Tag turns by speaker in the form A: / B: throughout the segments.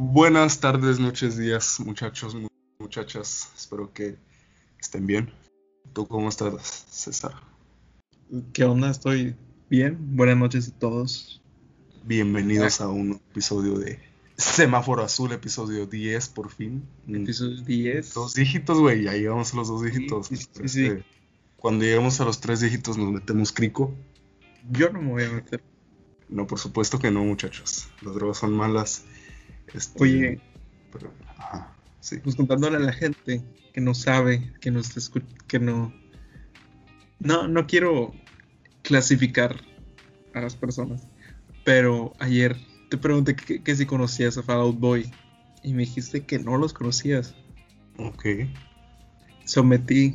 A: Buenas tardes, noches, días, muchachos, muchachas. Espero que estén bien. ¿Tú cómo estás, César?
B: ¿Qué onda? Estoy bien. Buenas noches a todos.
A: Bienvenidos a un episodio de Semáforo Azul, episodio 10 por fin.
B: Episodio 10.
A: Dos dígitos, güey, ya llegamos a los dos dígitos.
B: Sí, sí, sí,
A: Este, Cuando lleguemos a los tres dígitos nos metemos crico.
B: Yo no me voy a meter.
A: No, por supuesto que no, muchachos. Las drogas son malas. Este,
B: Oye,
A: pero, ajá, sí.
B: pues contándole a la gente que no sabe, que no está que no. No, no quiero clasificar a las personas. Pero ayer te pregunté que, que si conocías a Fall Out Boy. Y me dijiste que no los conocías.
A: Ok.
B: sometí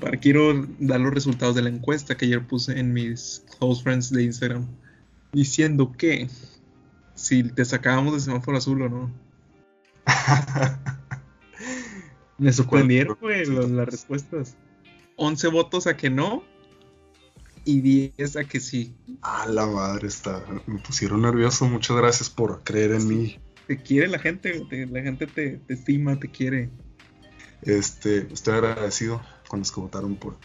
B: para quiero dar los resultados de la encuesta que ayer puse en mis close friends de Instagram diciendo que si te sacábamos de semáforo azul o no. Me sorprendieron, güey, las respuestas. 11 votos a que no y 10 a que sí.
A: A la madre está. Me pusieron nervioso. Muchas gracias por creer en mí.
B: Te quiere la gente, te- la gente te, te estima, te quiere.
A: Este, estoy agradecido con los que votaron por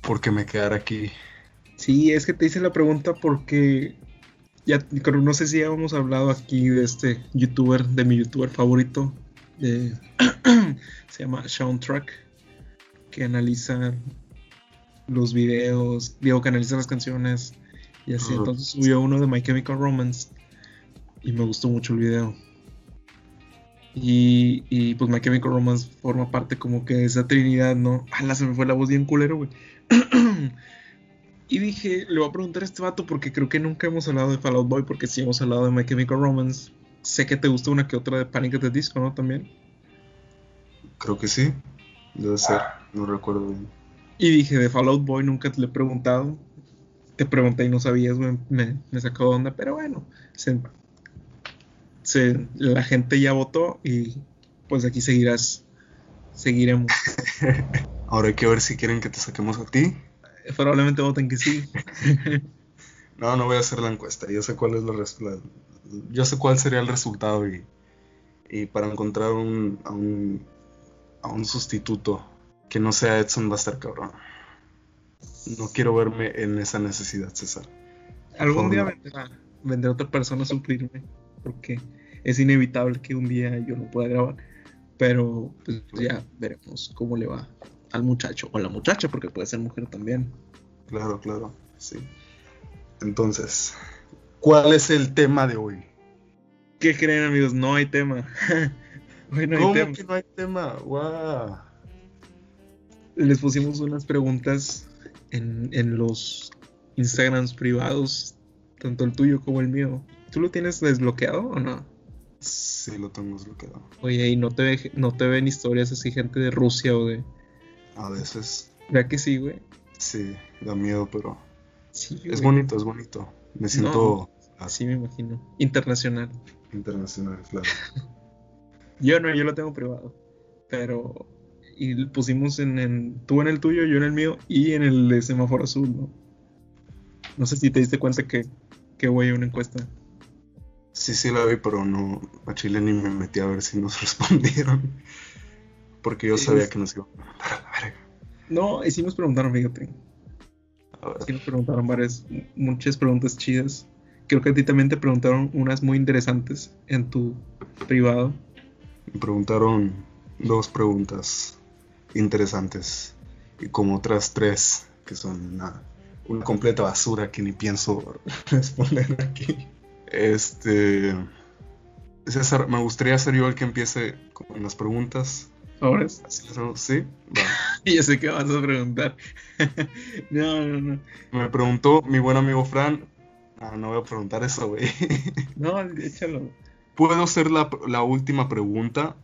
A: porque me quedara aquí.
B: Sí, es que te hice la pregunta porque ya no sé si ya hemos hablado aquí de este youtuber, de mi youtuber favorito, de- se llama Sean Truck, que analiza los videos, digo que analiza las canciones y así. Entonces subió uno de My Chemical Romance y me gustó mucho el video. Y, y pues My Chemical Romance forma parte como que de esa trinidad, ¿no? Ah, se me fue la voz bien culero, güey. y dije, le voy a preguntar a este vato porque creo que nunca hemos hablado de Fall Out Boy, porque sí hemos hablado de My Chemical Romance. Sé que te gusta una que otra de Panic! at the Disco, ¿no? También.
A: Creo que sí. Debe ser. No recuerdo bien.
B: Y dije, de Fall Out Boy nunca te le he preguntado. Te pregunté y no sabías, güey. Me, me sacó de onda, pero bueno. se- se- la gente ya votó y pues aquí seguirás. Seguiremos.
A: Ahora hay que ver si quieren que te saquemos a ti.
B: Probablemente voten que sí.
A: No, no voy a hacer la encuesta. Yo sé cuál es la, la- yo sé cuál sería el resultado y, y para encontrar un, a un a un sustituto que no sea Edson va a estar cabrón. No quiero verme en esa necesidad, César.
B: Algún día vendrá, vendrá otra persona a suplirme, porque es inevitable que un día yo no pueda grabar. Pero pues ya veremos cómo le va al muchacho o la muchacha, porque puede ser mujer también.
A: Claro, claro, sí. Entonces, ¿cuál es el tema de hoy?
B: ¿Qué creen amigos? No hay tema. Hoy no hay
A: ¿Cómo
B: tema.
A: que no hay tema? ¡Guau!
B: Les pusimos unas preguntas en, en los Instagrams privados, tanto el tuyo como el mío. ¿Tú lo tienes desbloqueado o no?
A: Sí, lo tengo desbloqueado.
B: Oye, y no te, ve- no te ven historias así, gente de Rusia o de.
A: A veces,
B: ¿Verdad que sí, güey?
A: sí, da miedo, pero
B: Sí,
A: es
B: güey.
A: bonito, es bonito. Me siento
B: Así me imagino. Internacional.
A: internacional, claro.
B: Yo no, yo lo tengo privado. Pero. Y pusimos en, en. Tú en el tuyo, yo en el mío y en el de semáforo azul, ¿no? No sé si te diste cuenta que, que güey, una encuesta.
A: Sí, sí la vi, pero no, a Chile ni me metí a ver si nos respondieron. Porque yo
B: Sí,
A: sabía
B: es-
A: que nos iban a mandar.
B: No, y sí nos preguntaron, fíjate.
A: A ver,
B: Sí nos preguntaron varias, muchas preguntas chidas. Creo que a ti también te preguntaron unas muy interesantes en tu privado.
A: me preguntaron dos preguntas interesantes y como otras tres que son una, una completa basura que ni pienso responder aquí. Este. César, me gustaría ser yo el que empiece con las preguntas. Así hago, ¿Sí?
B: Y yo sé que vas a preguntar. no, no, no.
A: Me preguntó mi buen amigo Fran. Ah, no voy a preguntar eso, güey.
B: No, échalo.
A: ¿Puedo ser la, la última pregunta?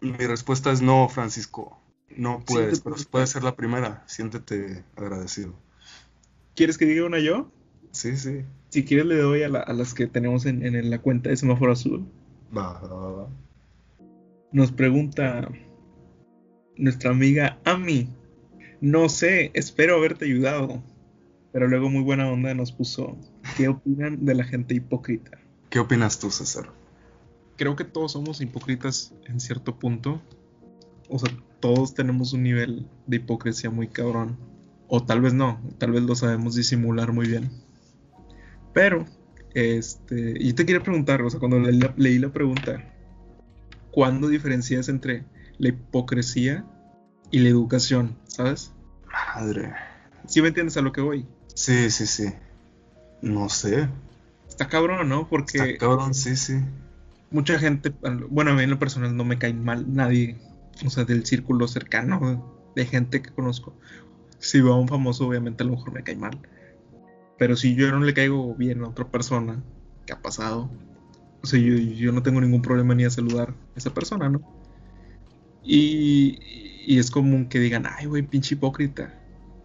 A: Mi respuesta es no, Francisco. No puedes, pero puede ser la primera. Siéntete agradecido.
B: ¿Quieres que diga una yo?
A: Sí, sí.
B: Si quieres le doy a, la- a las que tenemos en, en la cuenta de semáforo azul.
A: Va, va, va.
B: Nos pregunta nuestra amiga Ami. No sé, espero haberte ayudado. Pero luego muy buena onda nos puso. ¿Qué opinan de la gente hipócrita?
A: ¿Qué opinas tú, César?
B: creo que todos somos hipócritas en cierto punto. O sea, todos tenemos un nivel de hipocresía muy cabrón. O tal vez no, tal vez lo sabemos disimular muy bien. Pero, este, y te quería preguntar, o sea, cuando leí la pregunta, ¿cuándo diferencias entre la hipocresía y la educación? ¿Sabes?
A: Madre.
B: ¿Sí me entiendes a lo que voy?
A: Sí, sí, sí. No sé.
B: Está cabrón, ¿no? Porque.
A: Está cabrón, sí, sí.
B: Mucha gente, bueno, a mí en lo personal no me cae mal nadie, o sea, del círculo cercano de gente que conozco. Si veo a un famoso, obviamente a lo mejor me cae mal. Pero si yo no le caigo bien a otra persona, ¿qué ha pasado? O sea, yo, no tengo ningún problema ni a saludar a esa persona, ¿no? Y, y es común que digan, ay, güey, pinche hipócrita.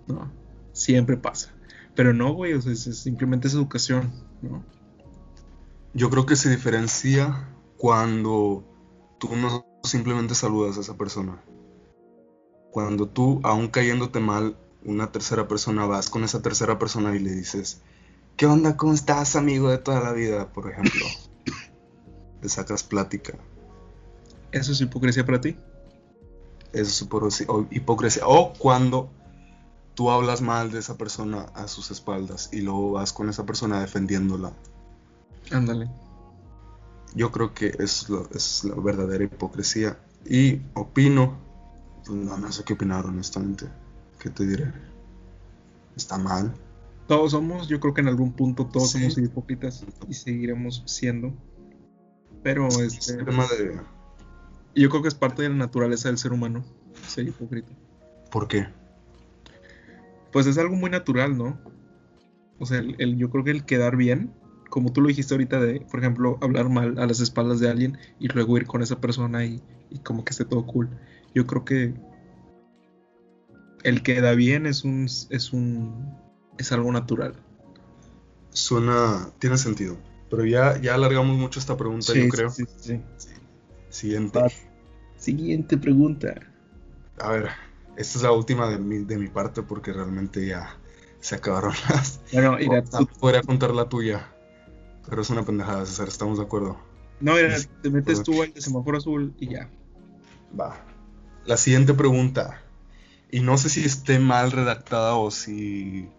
B: No, siempre pasa. Pero no, güey, o sea, simplemente es educación, ¿no?
A: Yo creo que se diferencia cuando tú no simplemente saludas a esa persona. Cuando tú, aún cayéndote mal, una tercera persona vas con esa tercera persona y le dices, ¿qué onda? ¿Cómo estás, amigo de toda la vida? Por ejemplo. le sacas plática.
B: ¿Eso es hipocresía para ti?
A: Es hipocresía. O cuando tú hablas mal de esa persona a sus espaldas y luego vas con esa persona defendiéndola.
B: Ándale.
A: Yo creo que es, es la verdadera hipocresía. Y opino, pues no, no sé qué opinar honestamente. ¿Qué te diré? Está mal.
B: Todos somos, yo creo que en algún punto todos somos hipócritas y seguiremos siendo. Pero este. de... Yo creo que es parte de la naturaleza del ser humano ser hipócrita.
A: ¿Por qué?
B: pues es algo muy natural, ¿no? O sea, el, yo creo que el quedar bien, como tú lo dijiste ahorita, de, por ejemplo, hablar mal a las espaldas de alguien y luego ir con esa persona y, como que esté todo cool. Yo creo que el queda bien es un, es un, es algo natural.
A: Suena, tiene sentido. Pero ya, ya alargamos mucho esta pregunta, yo creo.
B: Sí, sí,
A: Siguiente.
B: Siguiente pregunta.
A: A ver, esta es la última de mi, de mi parte porque realmente ya se acabaron las.
B: Bueno, mira,
A: podría contar la tuya, pero es una pendejada, César, estamos de acuerdo.
B: No, mira, te metes tú al semáforo azul y ya.
A: Va. La siguiente pregunta. Y no sé si esté mal redactada o si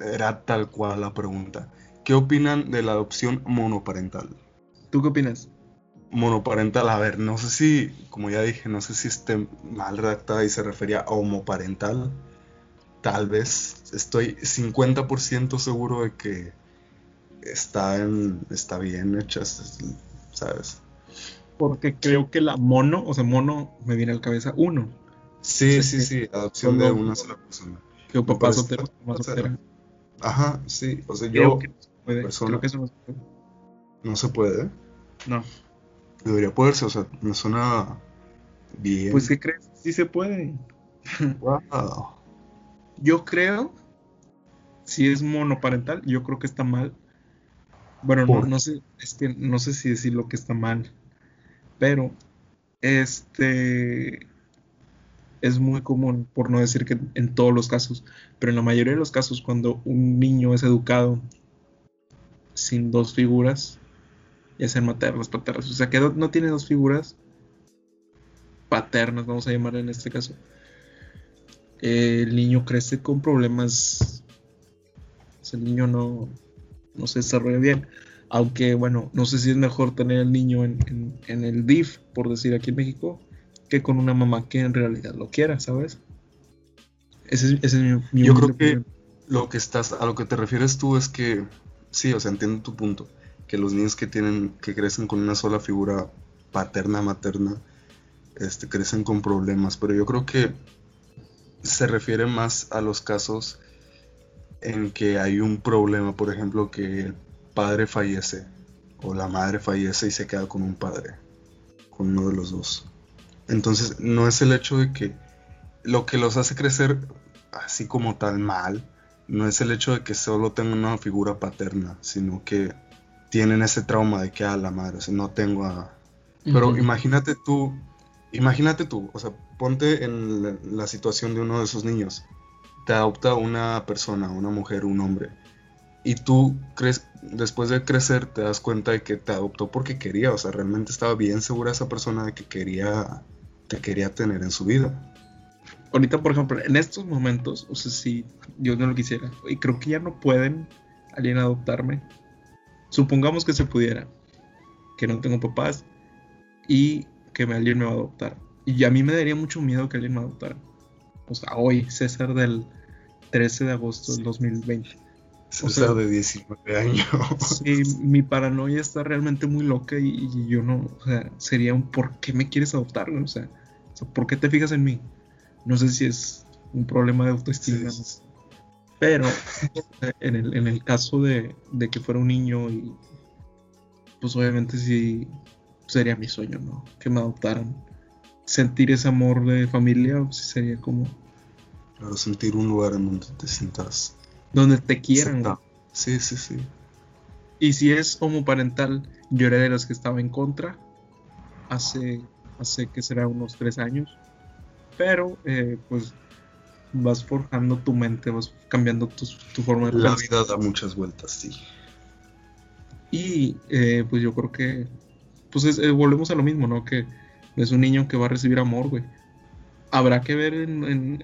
A: era tal cual la pregunta. ¿Qué opinan de la adopción monoparental?
B: ¿Tú qué opinas?
A: Monoparental, a ver, no sé si, como ya dije, no sé si esté mal redactada y se refería a homoparental. Tal vez estoy 50% seguro de que está, en, está bien hecha, ¿sabes?
B: Porque creo que la mono, o sea, mono me viene a la cabeza uno.
A: Sí, sí, sí, adopción de una sola persona.
B: Que papá soltero, mamá soltera.
A: Ajá, sí, o sea, yo...
B: Que Creo que eso no se puede.
A: No se puede.
B: No.
A: Debería poderse, o sea, me suena bien.
B: Pues, ¿qué crees? Sí se puede.
A: Wow.
B: Yo creo, si es monoparental, yo creo que está mal. Bueno, no, no, sé, es que no sé si decir lo que está mal, pero este es muy común, por no decir que en todos los casos, pero en la mayoría de los casos, cuando un niño es educado sin dos figuras, ya sean maternas, paternas. O sea que no, tiene dos figuras paternas, vamos a llamar en este caso. el niño crece con problemas. el niño no, no se desarrolla bien. Aunque, bueno, no sé si es mejor tener el niño en, el DIF, por decir aquí en México, que con una mamá que en realidad lo quiera, ¿sabes? Ese, es mi,
A: Yo creo que lo que estás, a lo que te refieres tú es que, sí, o sea, entiendo tu punto que los niños que tienen, que crecen con una sola figura paterna, materna, este, crecen con problemas. Pero yo creo que se refiere más a los casos en que hay un problema, por ejemplo, que el padre fallece o la madre fallece y se queda con un padre, con uno de los dos. Entonces, no es el hecho de que lo que los hace crecer así como tal mal, no es el hecho de que solo tengan una figura paterna, sino que tienen ese trauma de que a la madre, o sea, no tengo a... Pero imagínate tú, imagínate tú, o sea, ponte en la, situación de uno de esos niños. Te adopta una persona, una mujer, un hombre, Y tú crees, después de crecer te das cuenta de que te adoptó porque quería, o sea, realmente estaba bien segura esa persona de que quería, te quería tener en su vida.
B: Ahorita, por ejemplo, en estos momentos, o sea, si Dios no lo quisiera, y creo que ya no pueden alguien adoptarme. Supongamos que se pudiera, que no tengo papás y que alguien me va a adoptar. Y a mí me daría mucho miedo que alguien me adoptara. O sea, hoy, César del 13 de agosto del 2020.
A: César de 19 años.
B: Sí, mi paranoia está realmente muy loca y, yo no, o sea, sería un ¿por qué me quieres adoptar? O sea, ¿por qué te fijas en mí? No sé si es un problema de autoestima. Pero en el, en el caso de, de, que fuera un niño y pues obviamente sí sería mi sueño, ¿no? Que me adoptaran. Sentir ese amor de familia pues, sería como...
A: Claro, sentir un lugar en donde te sientas...
B: Donde te quieran.
A: Sí, sí, sí.
B: Y si es homoparental, yo era de las que estaba en contra hace, hace que será unos tres años. Pero, eh, pues, vas forjando tu mente, vas cambiando tu, forma
A: de La vida da muchas vueltas, sí.
B: Y, eh, pues, yo creo que, pues, eh, volvemos a lo mismo, ¿no? Que es un niño que va a recibir amor, güey. Habrá que ver en,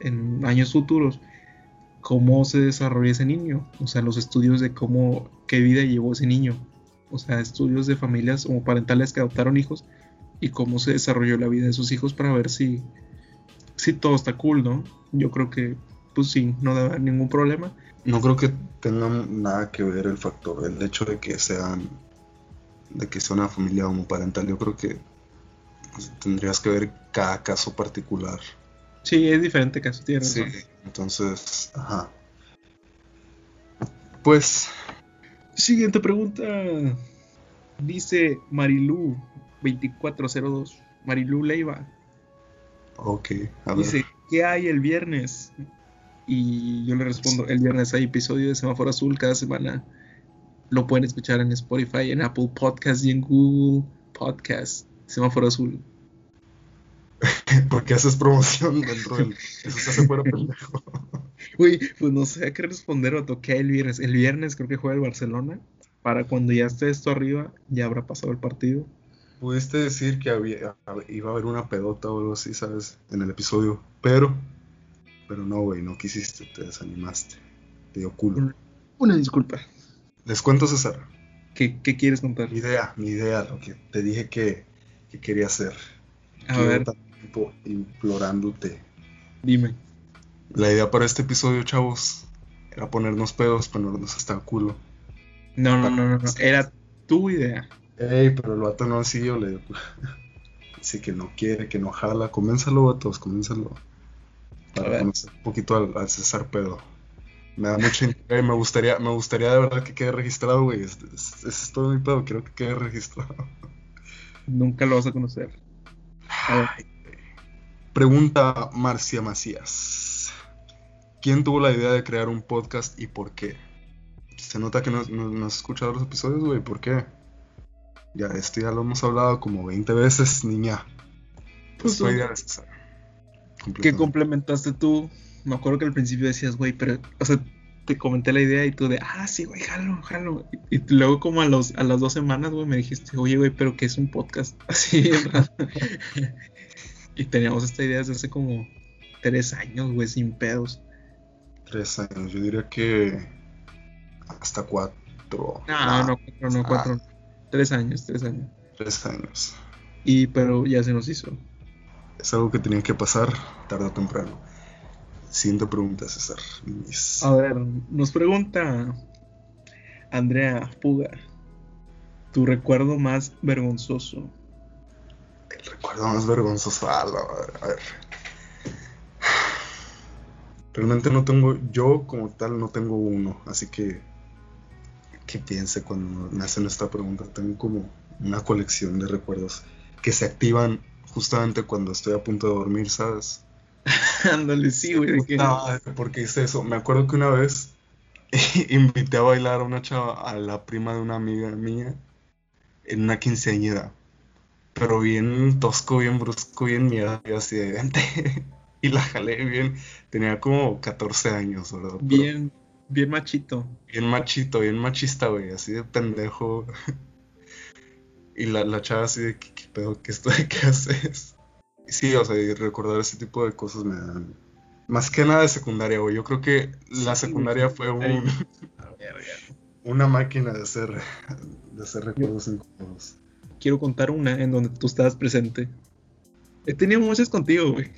B: en años futuros cómo se desarrolla ese niño, o sea, los estudios de cómo, qué vida llevó ese niño, o sea, estudios de familias como parentales que adoptaron hijos y cómo se desarrolló la vida de sus hijos para ver si, si todo está cool, ¿no? Yo creo que, pues sí, no debe haber ningún problema.
A: No creo que tenga nada que ver el factor, el hecho de que sean, de que sea una familia homoparental, yo creo que pues, tendrías que ver cada caso particular.
B: Sí, es diferente caso, tierra.
A: Sí, entonces, ajá. Pues.
B: Siguiente pregunta. Dice Marilú 2402. Marilú Leiva.
A: Ok,
B: a ver. Dice, ¿qué hay el viernes? Y yo le respondo, el viernes hay episodio de Semáforo Azul cada semana. Lo pueden escuchar en Spotify, en Apple Podcast y en Google Podcast. Semáforo Azul.
A: porque haces promoción dentro del. Eso se hace fuera pendejo.
B: Uy, pues no sé a qué responder o toqué el viernes. El viernes creo que juega el Barcelona. Para cuando ya esté esto arriba, ya habrá pasado el partido.
A: Pudiste decir que había, iba a haber una pedota o algo así, ¿sabes? En el episodio. Pero. Pero no, güey, no quisiste, te desanimaste. Te dio culo.
B: Una, disculpa.
A: Les cuento, César.
B: ¿Qué, ¿Qué, quieres contar?
A: Mi idea, mi idea, lo que te dije que, que quería hacer.
B: A ver
A: implorándote.
B: Dime.
A: La idea para este episodio, chavos, era ponernos pedos, ponernos hasta el culo.
B: No, no, no, no, era tu idea.
A: Ey, pero el vato no así, yo le dice que no quiere, que no jala. Coménzalo, vatos, coménzalo. Para conocer un poquito al, César Pedo. Me da mucho interés, me gustaría, me gustaría de verdad que quede registrado, güey. Ese es, todo mi pedo, quiero que quede registrado.
B: Nunca lo vas a conocer.
A: Ay, Pregunta Marcia Macías. ¿Quién tuvo la idea de crear un podcast y por qué? Se nota que no, has escuchado los episodios, güey. ¿Por qué? Ya, esto ya lo hemos hablado como 20 veces, niña.
B: Pues tu idea ¿Qué complementaste tú? Me acuerdo que al principio decías, güey, pero, o sea, te comenté la idea y tú de, ah, sí, güey, jalo, jalo. Y, luego como a, los, a las dos semanas, güey, me dijiste, oye, güey, pero ¿qué es un podcast? Así, ¿verdad? Y teníamos esta idea desde hace como tres años, güey, sin pedos.
A: Tres años, yo diría que hasta cuatro.
B: No, ah, no, cuatro, no, cuatro. Ah. Tres años, tres años.
A: Tres años.
B: Y pero ya se nos hizo.
A: Es algo que tenía que pasar tarde o temprano. Siguiente pregunta, César.
B: A ver, nos pregunta Andrea Puga. Tu recuerdo más vergonzoso
A: el recuerdo más vergonzoso. a ver. Realmente no tengo, yo como tal no tengo uno, así que que piense cuando me hacen esta pregunta. Tengo como una colección de recuerdos que se activan justamente cuando estoy a punto de dormir, ¿sabes?
B: Ándale, sí, güey.
A: porque hice eso. Me acuerdo que una vez invité a bailar a una chava, a la prima de una amiga mía, en una quinceañera pero bien tosco, bien brusco, bien miedo, así de y la jalé bien. Tenía como 14 años, ¿verdad?
B: Bien, Bien machito.
A: Bien machito, bien machista, güey, así de pendejo. y la, la chava así de, ¿qué, qué pedo? ¿Qué, esto, ¿Qué haces? Sí, o sea, y recordar ese tipo de cosas me dan... Más que nada de secundaria, güey. Yo creo que la
B: Sí,
A: secundaria fue un, una máquina de hacer, de hacer recuerdos incómodos.
B: Quiero contar una en donde tú estabas presente. He tenido muchas contigo, güey.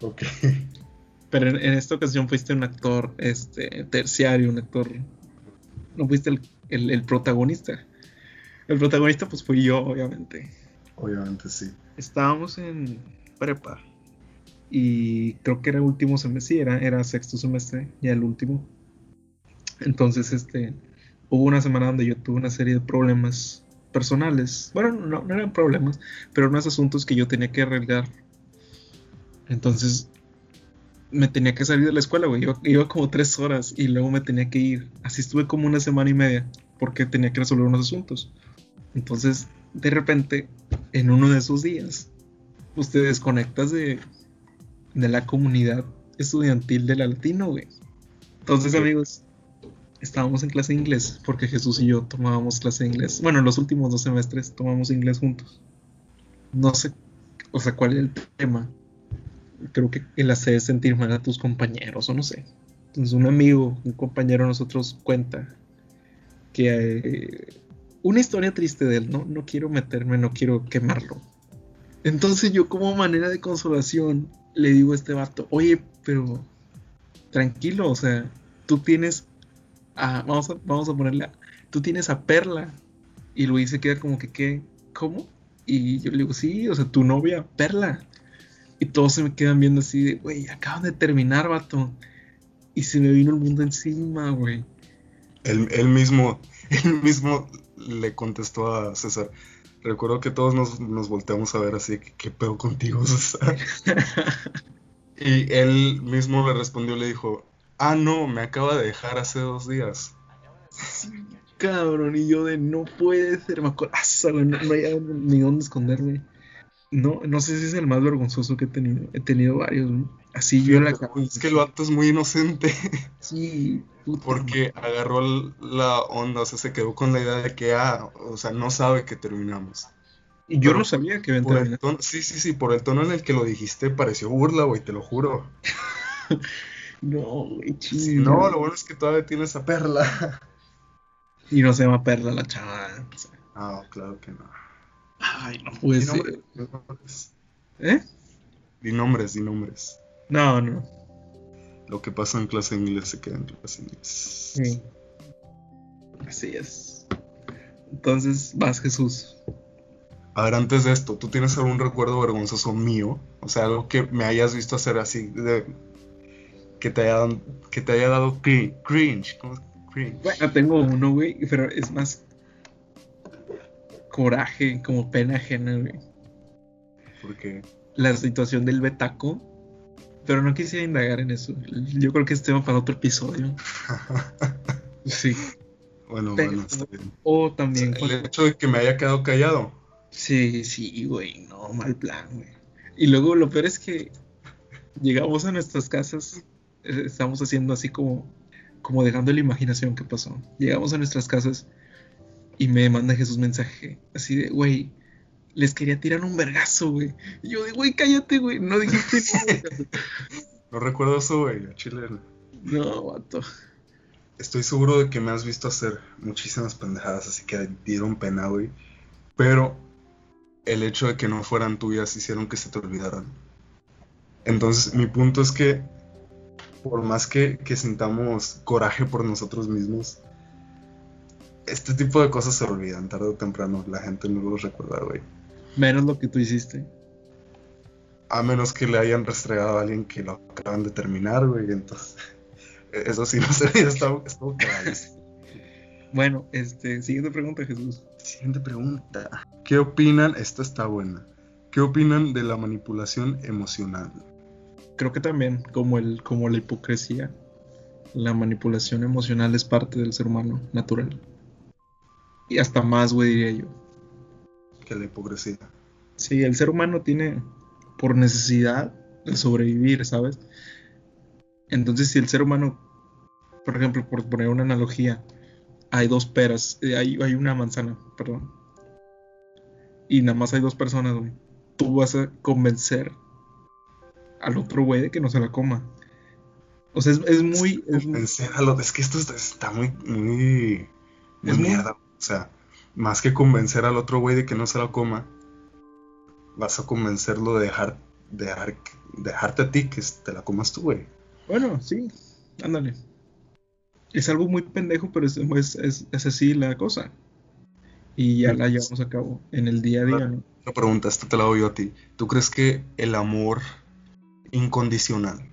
A: Ok.
B: Pero en, en esta ocasión fuiste un actor este, terciario, un actor. No fuiste el, el- el protagonista. El protagonista, pues fui yo, obviamente.
A: Obviamente sí.
B: Estábamos en prepa. Y creo que era el último semestre. Era, era sexto semestre, ya el último. Entonces, este. Hubo una semana donde yo tuve una serie de problemas personales. Bueno, no, no eran problemas, pero unos asuntos que yo tenía que arreglar. Entonces, me tenía que salir de la escuela, güey. Iba, iba como tres horas y luego me tenía que ir. Así estuve como una semana y media porque tenía que resolver unos asuntos. Entonces, de repente, en uno de esos días, pues te desconectas de, de la comunidad estudiantil de la latino, güey. Entonces,
A: Ok.
B: amigos, estábamos en clase de inglés porque Jesús y yo tomábamos clase de inglés. Bueno, los últimos dos semestres tomamos inglés juntos. No sé, o sea, cuál es el tema. Creo que el hacer sentir mal a tus compañeros, o no sé. Entonces, un amigo, un compañero de nosotros cuenta que eh, una historia triste de él, ¿no? No quiero meterme, no quiero quemarlo. Entonces yo como manera de consolación le digo a este vato, oye, pero tranquilo, o sea, tú tienes a, vamos a, vamos a ponerle, a- tú tienes a Perla. Y Luis se queda como que, ¿qué? ¿Cómo? Y yo le digo, sí, o sea, tu novia, Perla. Y todos se me quedan viendo así de, güey, acaban de terminar, vato. Y se me vino el mundo encima, güey.
A: Él, él mismo, él mismo le contestó a César. Recuerdo que todos nos, nos volteamos a ver así, ¿qué, qué pedo contigo, César? Y él mismo le respondió, le dijo, ah, no, me acaba de dejar hace dos días.
B: Sí, cabrón, y yo de no puede ser, me acuerdo, ah, güey, no, no hay ni dónde esconderme. No, no sé si es el más vergonzoso que he tenido. He tenido varios, güey. Así yo la
A: Es que el vato es muy inocente,
B: Sí, puta
A: porque agarró la onda, o sea, se quedó con la idea de que, ah, o sea, no sabe que terminamos.
B: Y yo
A: Pero
B: no sabía que iban a
A: Por el
B: terminar.
A: tono, sí, sí, sí, por el tono en el que lo dijiste pareció burla, güey, te lo juro.
B: No, güey, chis,
A: no, lo bueno es que todavía tienes a Perla.
B: Y no se llama Perla la chava.
A: Ah, claro que no.
B: Ay, no
A: Di
B: ser.
A: nombres, di nombres.
B: ¿Eh?
A: Di nombres, di nombres.
B: No, no.
A: Lo que pasa en clase de inglés se queda en clase de inglés.
B: Sí. Así es. Entonces, vas, Jesús.
A: A ver, antes de esto, ¿tú tienes algún recuerdo vergonzoso mío? O sea, algo que me hayas visto hacer así, de, que, te haya, dado- que te haya dado cri- cringe. ¿Cómo es? Cringe.
B: Bueno, tengo uno, güey, pero es más coraje, como pena ajena, güey.
A: Porque,
B: La situación del betaco. Pero no quisiera indagar en eso. Yo creo que es tema para otro episodio. Sí.
A: bueno,
B: Pero-
A: bueno, está bien.
B: O
A: O sea,
B: también.
A: el
B: cuando-
A: hecho de que me haya quedado callado.
B: Sí, sí, güey, no, mal plan, güey. Y luego lo peor es que llegamos a nuestras casas, eh, estamos haciendo así como, como dejando la imaginación que pasó. Llegamos a nuestras casas y me manda Jesús mensaje, así de, güey, les quería tirar un vergazo, güey. Y yo de, güey, cállate, güey, no dijiste nada.
A: No recuerdo eso, güey, Chile.
B: No, vato.
A: Estoy seguro de que me has visto hacer muchísimas pendejadas, así que dieron pena, güey. Pero el hecho de que no fueran tuyas hicieron que se te olvidaran. Entonces, mi punto es que, por más que, que sintamos coraje por nosotros mismos, este tipo de cosas se olvidan tarde o temprano. La gente no los recuerda, güey.
B: Menos lo que tú hiciste.
A: A menos que le hayan restregado a alguien que lo acaban de terminar, güey. Entonces, eso sí no sé, estuvo cagadísimo.
B: Bueno, este, siguiente pregunta, Jesús.
A: Siguiente pregunta. ¿Qué opinan? Esta está buena. ¿Qué opinan de la manipulación emocional?
B: Creo que también, como el, como la hipocresía, la manipulación emocional es parte del ser humano natural. Y hasta más, güey, diría yo.
A: Que la hipocresía.
B: Sí, el ser humano tiene por necesidad de sobrevivir, ¿sabes? Entonces, si el ser humano, por ejemplo, por poner una analogía, hay dos peras, eh, hay, hay una manzana, perdón, y nada más hay dos personas, güey, tú vas a convencer al otro güey de que no se la coma. O sea, es, es muy. Es,
A: es que esto está, está muy, muy, muy
B: Es muy-
A: mierda. O sea, más que convencer al otro güey de que no se la coma, vas a convencerlo de dejar, de dejar, dejarte a ti que te la comas tú, güey.
B: Bueno, sí, ándale. Es algo muy pendejo, pero es, es, es, es así la cosa. Y ya la llevamos a cabo en el día a día, ¿no?
A: La pregunta, esta te la doy yo a ti. ¿Tú crees que el amor incondicional,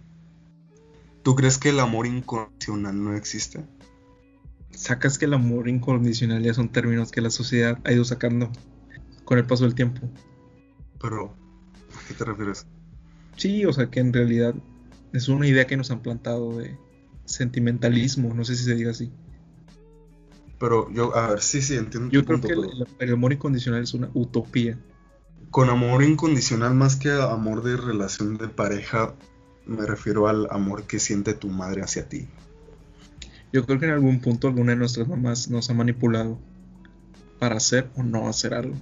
A: tú crees que el amor incondicional no existe?
B: Sacas que el amor incondicional ya son términos que la sociedad ha ido sacando con el paso del tiempo.
A: Pero, ¿a qué te refieres?
B: Sí, o sea que en realidad es una idea que nos han plantado de sentimentalismo, no sé si se diga así.
A: Pero yo, a ver, sí, sí, entiendo.
B: Yo creo
A: punto,
B: que el, el amor incondicional es una utopía.
A: Con amor incondicional más que amor de relación de pareja, me refiero al amor que siente tu madre hacia ti.
B: Yo creo que en algún punto alguna de nuestras mamás nos ha manipulado para hacer o no hacer algo.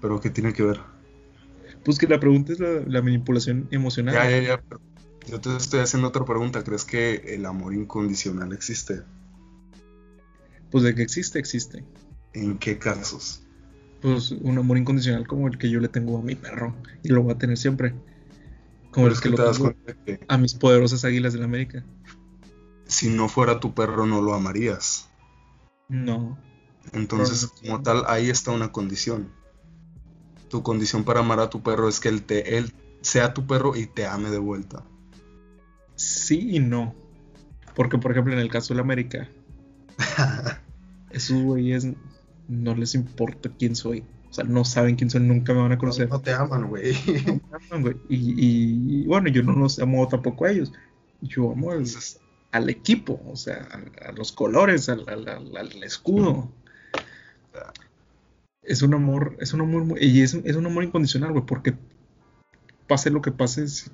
A: Pero ¿qué tiene que ver?
B: Pues que la pregunta es la, la manipulación emocional.
A: Ya, ya, ya. yo te estoy haciendo otra pregunta. ¿Crees que el amor incondicional existe?
B: Pues de que existe, existe.
A: ¿En qué casos?
B: Pues un amor incondicional como el que yo le tengo a mi perro y lo voy a tener siempre. Como
A: Pero
B: el
A: es
B: que
A: que
B: lo
A: te das
B: tengo a mis poderosas águilas de la América.
A: Si no fuera tu perro no lo amarías.
B: No.
A: Entonces, como tal, ahí está una condición. Tu condición para amar a tu perro es que él, te, él sea tu perro y te ame de vuelta.
B: Sí y no. Porque, por ejemplo, en el caso de la América, esos güeyes no les importa quién soy. O sea, no saben quién soy, nunca me van a conocer.
A: No te aman, güey.
B: No me aman, güey. Y, y, bueno, yo no los amo tampoco a ellos. Yo amo al,
A: Entonces,
B: al equipo, o sea, a, a los colores, al, al- al- al escudo. Es un amor, es un amor, y es, es un amor incondicional, güey, porque pase lo que pase, es,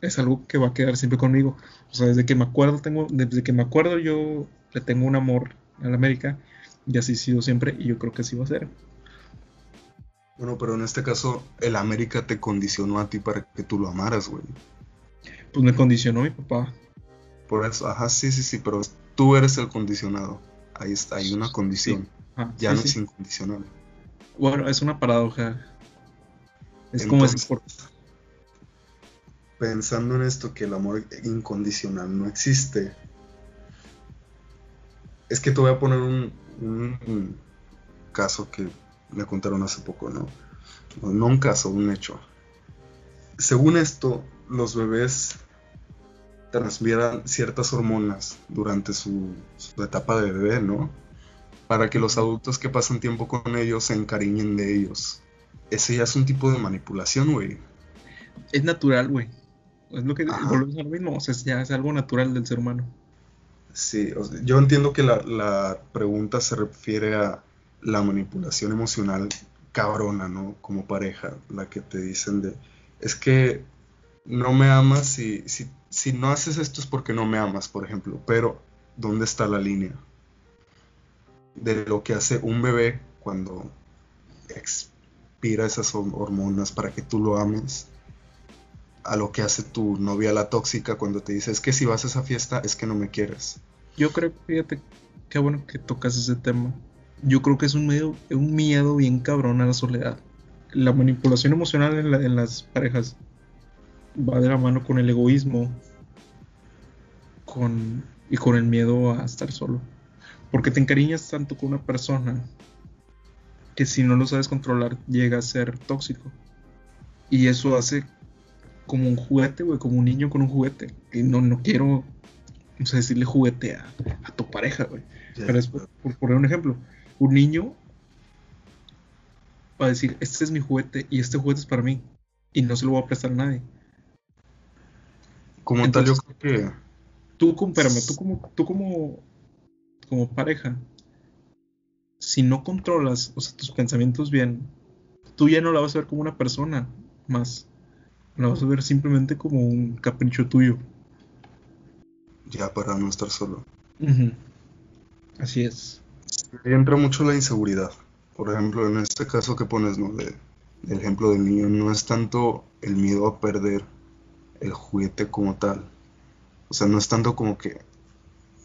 B: es algo que va a quedar siempre conmigo. O sea, desde que me acuerdo, tengo, desde que me acuerdo yo le tengo un amor a la América, y así ha sido siempre, y yo creo que así va a ser.
A: Bueno, pero en este caso, el América te condicionó a ti para que tú lo amaras, güey.
B: Pues me condicionó mi papá.
A: Por eso, ajá, sí, sí, sí, pero tú eres el condicionado. Ahí está, hay una condición. Ya
B: sí,
A: no
B: sí.
A: es incondicional.
B: Bueno, es una paradoja. Es como decir, por-
A: Pensando en esto, que el amor incondicional no existe. Es que te voy a poner un, un caso que me contaron hace poco, ¿no? No un caso, un hecho. Según esto, los bebés transfieran ciertas hormonas durante su, su etapa de bebé, ¿no? Para que los adultos que pasan tiempo con ellos se encariñen de ellos. Ese ya es un tipo de manipulación, güey.
B: es natural, güey. Es lo que volvemos a lo mismo. O sea, es- ya es algo natural del ser humano.
A: Sí, o sea, yo entiendo que la, la pregunta se refiere a la manipulación emocional cabrona, ¿no? Como pareja, la que te dicen de, es que no me amas si, si, si no haces esto es porque no me amas, por ejemplo, pero ¿dónde está la línea? De lo que hace un bebé cuando expira esas hor- hormonas para que tú lo ames, a lo que hace tu novia la tóxica cuando te dice, es que si vas a esa fiesta es que no me quieres.
B: Yo creo, fíjate, qué bueno que tocas ese tema. Yo creo que es un medio, un miedo bien cabrón a la soledad. La manipulación emocional en, la- en las parejas va de la mano con el egoísmo con, y con el miedo a estar solo. Porque te encariñas tanto con una persona que si no lo sabes controlar llega a ser tóxico. Y eso hace como un juguete, güey, como un niño con un juguete. Y no, no quiero o sea, decirle juguete a, a tu pareja, güey. Pero es por, por poner un ejemplo. Un niño va a decir, este es mi juguete y este juguete es para mí. Y no se lo voy a prestar a nadie.
A: Como tal, yo
B: Entonces-
A: creo que
B: Tú, espérame, tú como, tú como, como pareja, si no controlas, o sea, tus pensamientos bien, tú ya no la vas a ver como una persona más. La vas a ver simplemente como un capricho tuyo.
A: ya para no estar solo.
B: Así es.
A: Ahí entra mucho la inseguridad. Por ejemplo, en este caso que pones, ¿no? De, del ejemplo del niño, no es tanto el miedo a perder el juguete como tal. O sea, no es tanto como que,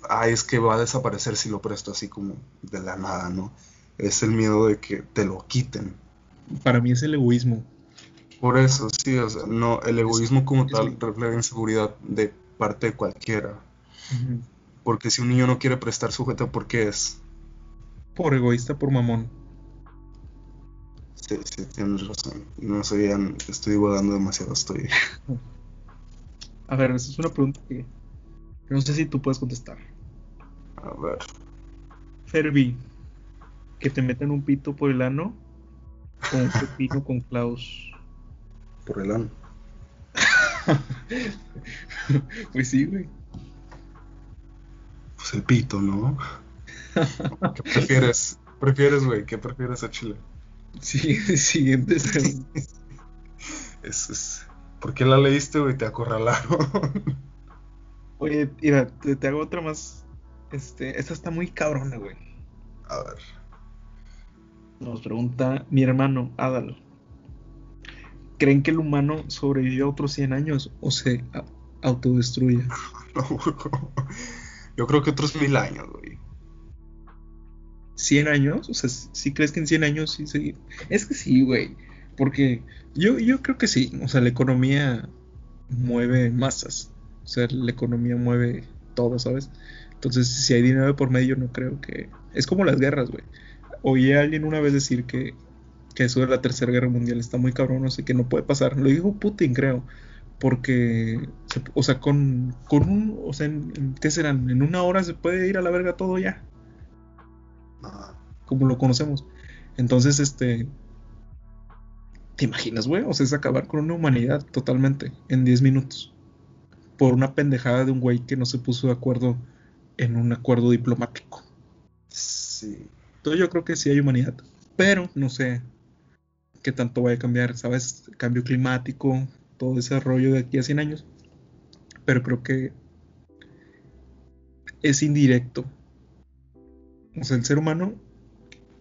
A: ay, es que va a desaparecer si lo presto así como de la nada, ¿no? Es el miedo de que te lo quiten.
B: Para mí es el egoísmo.
A: Por eso, sí, o sea, no, el egoísmo como
B: es
A: tal
B: el-
A: refleja inseguridad de parte de cualquiera. Porque si un niño no quiere prestar su juguete, ¿por qué es?
B: Por egoísta, por mamón.
A: Sí, sí, tienes razón. No sé, ya estoy divagando demasiado, estoy...
B: A ver, esa es una pregunta que no sé si tú puedes contestar.
A: A ver.
B: Ferbi, que te metan un pito por el ano o un pepino con Klaus.
A: Por el ano.
B: Pues sí, güey.
A: Pues el pito, ¿no? ¿Qué prefieres? ¿Prefieres, güey? ¿Qué prefieres a Chile?
B: Sí, siguiente.
A: Es, es... ¿Por qué la leíste, güey? Te acorralaron.
B: Oye, mira, te, te hago otra más. Este, esta está muy cabrona, güey.
A: A ver.
B: Nos pregunta mi hermano Adal. ¿Creen que el humano sobrevive a otros 100 años o se autodestruye?
A: No, Yo creo que otros mil años, güey.
B: ¿100 años? O sea, ¿sí crees que en 100 años sí se... Es que sí, güey. Porque yo, yo creo que sí. O sea, la economía mueve masas. O sea, la economía mueve todo, ¿sabes? Entonces, si hay dinero por medio, no creo que... Es como las guerras, güey. Oí a alguien una vez decir que, que eso de la Tercera Guerra Mundial está muy cabrón, no sé, que no puede pasar. Lo dijo Putin, creo. Porque, se- o sea, con, con un... O sea, en- ¿qué serán? En una hora se puede ir a la verga todo ya
A: Ajá.
B: como lo conocemos. Entonces, este. ¿Te imaginas, güey? O sea, es acabar con una humanidad totalmente en 10 minutos. Por una pendejada de un güey que no se puso de acuerdo en un acuerdo diplomático.
A: Sí.
B: Entonces, yo creo que sí hay humanidad. Pero no sé qué tanto vaya a cambiar, ¿sabes? Cambio climático, todo ese rollo de aquí a 100 años. Pero creo que es indirecto. O sea, el ser humano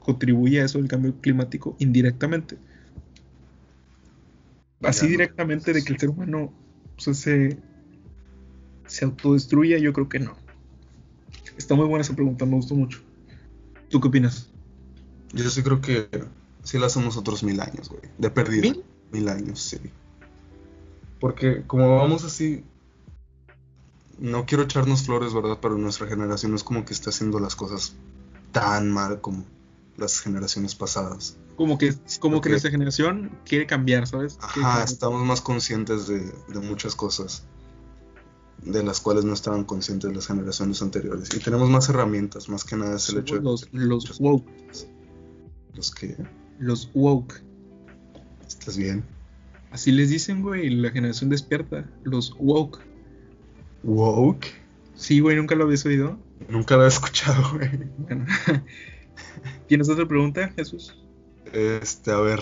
B: contribuye a eso del cambio climático indirectamente. Así directamente de que el ser humano o sea, se, se autodestruya, yo creo que no. Está muy buena esa pregunta, me gustó mucho. ¿Tú qué opinas?
A: Yo sí creo que sí la hacemos otros mil años, güey. De perdida.
B: ¿Mil?
A: Mil años, sí. Porque como vamos así, no quiero echarnos flores, ¿verdad? Pero nuestra generación no es como que está haciendo las cosas tan mal como las generaciones pasadas.
B: Como que, como que nuestra generación quiere cambiar, ¿sabes?
A: Ajá, estamos más conscientes de, de muchas cosas de las cuales no estaban conscientes las generaciones anteriores. Y tenemos más herramientas, más que nada es el hecho de
B: los, woke.
A: los que
B: Los woke.
A: estás bien.
B: Así les dicen, güey, la generación despierta. Los woke.
A: Woke.
B: Sí, güey, nunca lo habías oído.
A: Nunca lo he escuchado, güey.
B: Bueno. ¿Tienes otra pregunta, Jesús?
A: Este, a ver.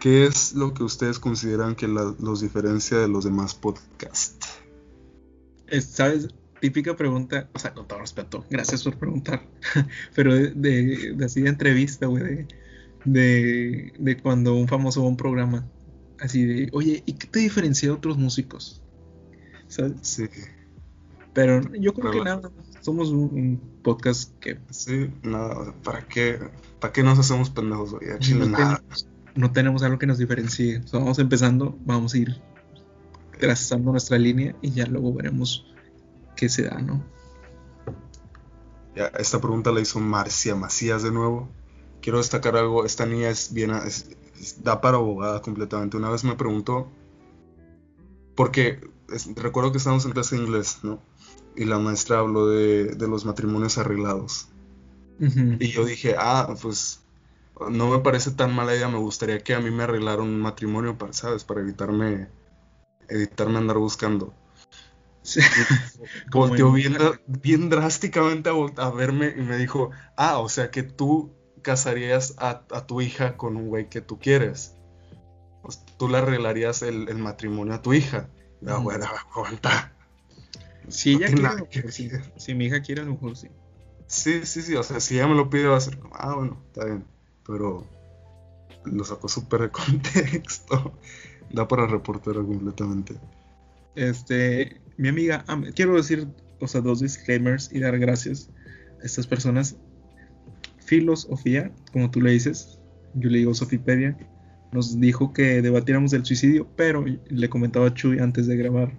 A: ¿Qué es lo que ustedes consideran que la- los diferencia de los demás podcasts?
B: Es, ¿Sabes? Típica pregunta, o sea, con todo respeto, gracias por preguntar, pero de, de, de así de entrevista, güey, de, de, de cuando un famoso va a un programa, así de, oye, ¿y qué te diferencia de otros músicos? ¿Sabes?
A: Sí,
B: Pero yo creo que nada, somos un, un podcast que
A: sí, nada, o sea, ¿para qué, ¿para qué nos hacemos pendejos, güey? A Chile
B: no,
A: nada.
B: tenemos, no tenemos algo que nos diferencie. O sea, vamos empezando, vamos a ir trazando nuestra línea y ya luego veremos qué se da, ¿no?
A: Ya, esta pregunta la hizo Marcia Macías de nuevo. Quiero destacar algo, esta niña es bien, es- es- da para abogada completamente. Una vez me preguntó, porque recuerdo que estábamos en clase de inglés, ¿no? Y la maestra habló de, de los matrimonios arreglados. Y yo dije, ah, pues no me parece tan mala idea, me gustaría que a mí me arreglaran un matrimonio, para, ¿sabes? Para evitarme, evitarme andar buscando.
B: Sí.
A: Volteó
B: en-
A: bien, drásticamente a, verme y me dijo, ah, o sea que tú casarías a, a tu hija con un güey que tú quieres. Sea, tú le arreglarías el, el matrimonio a tu hija.
B: Ujú.
A: bueno, aguanta.
B: Si ella quiere,
A: nada que ver.
B: Si mi hija quiere, a lo mejor sí.
A: Sí, sí, sí, o sea, si ella me lo pide va a ser como, ah, bueno, está bien, pero lo sacó súper de contexto. Da para reportero completamente.
B: Este, mi amiga, quiero decir, o sea, dos disclaimers y dar gracias a estas personas. Filosofía, como tú le dices, yo le digo Sofipedia, nos dijo que debatiéramos el suicidio, pero le comentaba a Chuy antes de grabar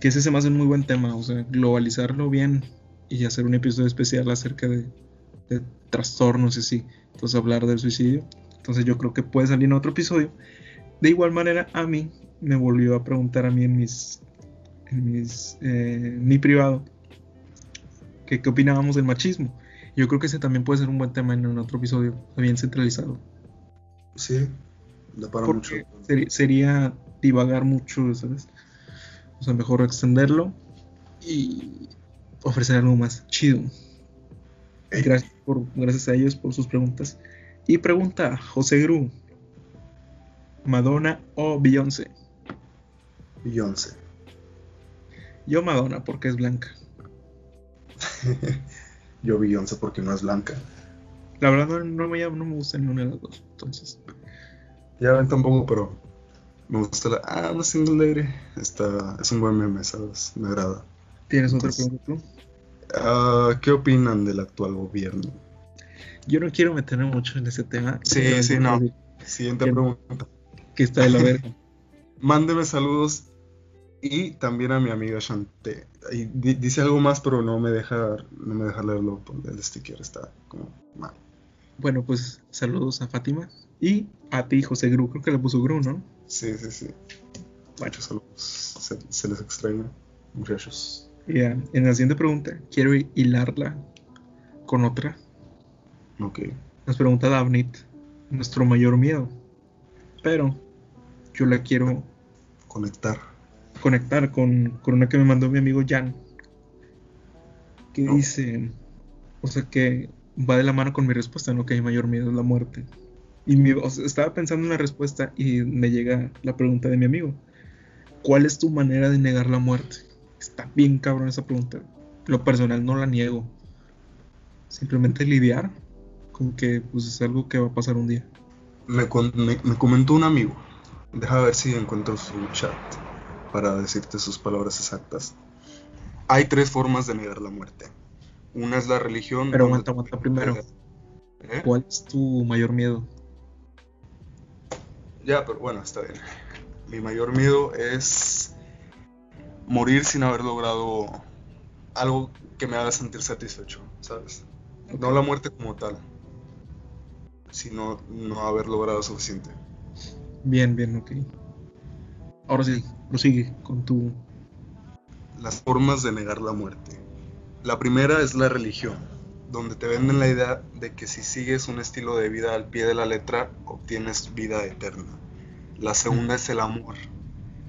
B: que ese se me hace un muy buen tema, o sea, globalizarlo bien y hacer un episodio especial acerca de, de trastornos y así. Entonces, hablar del suicidio. Entonces, yo creo que puede salir en otro episodio. De igual manera, a mí me volvió a preguntar a mí en mis, en mis, eh, mi privado que qué opinábamos del machismo. Yo creo que ese también puede ser un buen tema en un otro episodio, bien centralizado.
A: Sí, da para mucho.
B: Sería divagar mucho, ¿sabes? O sea, mejor extenderlo y ofrecer algo más chido. Gracias, por, gracias a ellos por sus preguntas. Y pregunta José Gru: ¿Madonna o Beyoncé?
A: Beyoncé.
B: Yo Madonna porque es blanca.
A: Yo Beyoncé porque no es blanca.
B: La verdad no, no me, no me gusta ninguna de las dos. Entonces,
A: Ya ven tampoco, pero me gusta la. Ah, la single lady. Está, es un buen meme, ¿sabes? Me agrada.
B: ¿tienes otra pregunta tú?
A: Ah, ¿Qué opinan del actual gobierno?
B: Yo no quiero meterme mucho en ese tema.
A: Sí, sí, no. Siguiente pregunta.
B: Que está de la verga.
A: Mándeme saludos y también a mi amiga. Y di- dice algo más, pero no me deja, no me deja leerlo. El sticker está como mal.
B: Bueno, pues saludos a Fátima y a ti, José Gru. Creo que le puso Gru, ¿no?
A: Sí, sí, sí. Muchos saludos. Se, se les extraña, muchachos.
B: Ya, en la siguiente pregunta, quiero hilarla con otra.
A: Ok.
B: Nos pregunta Davnit, nuestro mayor miedo. Pero yo la quiero
A: Conectar.
B: conectar con, con una que me mandó mi amigo Jan. Que
A: No.
B: dice, o sea que va de la mano con mi respuesta, ¿no? Que mi mayor miedo es la muerte. Y mi- o sea, estaba pensando en la respuesta y me llega la pregunta de mi amigo. ¿Cuál es tu manera de negar la muerte? Está bien cabrón esa pregunta. Lo personal no la niego. Simplemente lidiar con que pues es algo que va a pasar un día.
A: Me, con- me- me comentó un amigo. Deja ver si encuentro su chat para decirte sus palabras exactas. Hay tres formas de negar la muerte. Una es la religión.
B: Pero aguanta, aguanta primero.
A: ¿Eh?
B: ¿Cuál es tu mayor miedo?
A: Ya, pero bueno, está bien. Mi mayor miedo es morir sin haber logrado algo que me haga sentir satisfecho, ¿sabes? No la muerte como tal, sino no haber logrado suficiente.
B: Bien, bien, ok. Ahora sí, prosigue con tu...
A: Las formas de negar la muerte. La primera es la religión, donde te venden la idea de que si sigues un estilo de vida al pie de la letra, obtienes vida eterna. La segunda es el amor,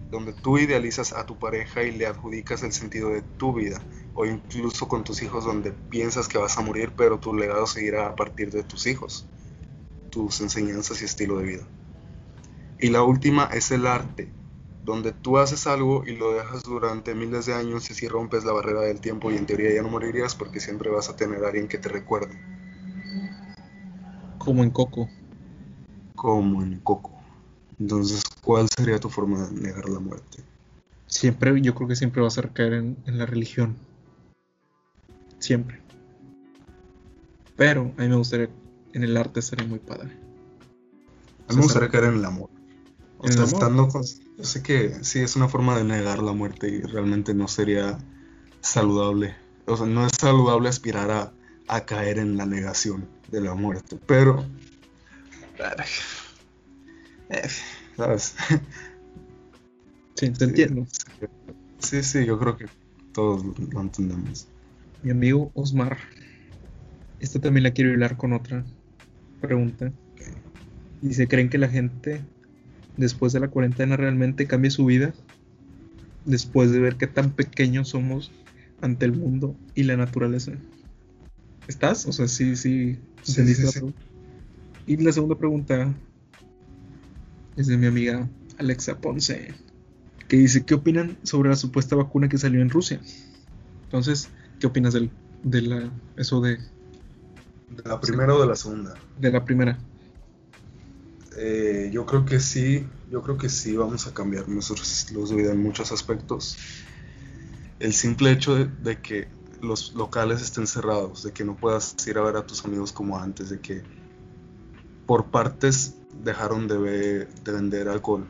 A: donde tú idealizas a tu pareja y le adjudicas el sentido de tu vida, o incluso con tus hijos donde piensas que vas a morir, pero tu legado seguirá a partir de tus hijos, tus enseñanzas y estilo de vida. Y la última es el arte, donde tú haces algo y lo dejas durante miles de años y así rompes la barrera del tiempo y en teoría ya no morirías porque siempre vas a tener a alguien que te recuerde,
B: Como en Coco.
A: como en Coco. Entonces, ¿cuál sería tu forma de negar la muerte?
B: Siempre, yo creo que siempre vas a recaer en, en la religión. Siempre. Pero a mí me gustaría, en el arte sería muy padre.
A: A mí me gustaría caer en el amor. Yo sé que sí es una forma de negar la muerte y realmente no sería saludable. O sea, no es saludable aspirar a, a caer en la negación de la muerte. Pero... eh, ¿Sabes?
B: Sí, te entiendo.
A: Sí, sí, yo creo que todos lo entendemos.
B: Mi amigo Osmar. Esta también la quiero hilar con otra pregunta. Dice, ¿creen que la gente después de la cuarentena realmente cambie su vida? Después de ver qué tan pequeños somos ante el mundo y la naturaleza. ¿Estás? O sea, sí, sí.
A: Sí,
B: ¿entendiste
A: sí,
B: la
A: sí.
B: Y la segunda pregunta es de mi amiga Alexa Ponce, que dice, ¿qué opinan sobre la supuesta vacuna que salió en Rusia? Entonces, ¿qué opinas del, de la, eso de,
A: ¿De la primera o de la segunda?
B: de la primera?
A: Eh, yo creo que sí, yo creo que sí vamos a cambiar nuestros de vida en muchos aspectos. El simple hecho de, que los locales estén cerrados, de que no puedas ir a ver a tus amigos como antes, de que por partes dejaron de, de vender alcohol.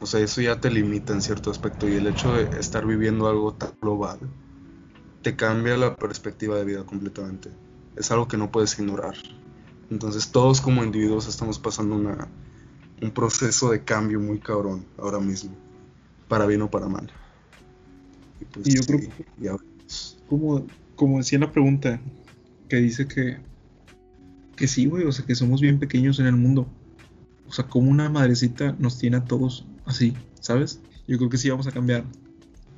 A: O sea, eso ya te limita en cierto aspecto y el hecho de estar viviendo algo tan global te cambia la perspectiva de vida completamente. Es algo que no puedes ignorar. Entonces todos como individuos estamos pasando una, un proceso de cambio muy cabrón ahora mismo, para bien o para mal. Y, pues,
B: Y yo creo
A: ya.
B: Como, como decía la pregunta, que dice que, que sí, güey, o sea, que somos bien pequeños en el mundo. O sea, como una madrecita nos tiene a todos así, ¿sabes? Yo creo que sí vamos a cambiar.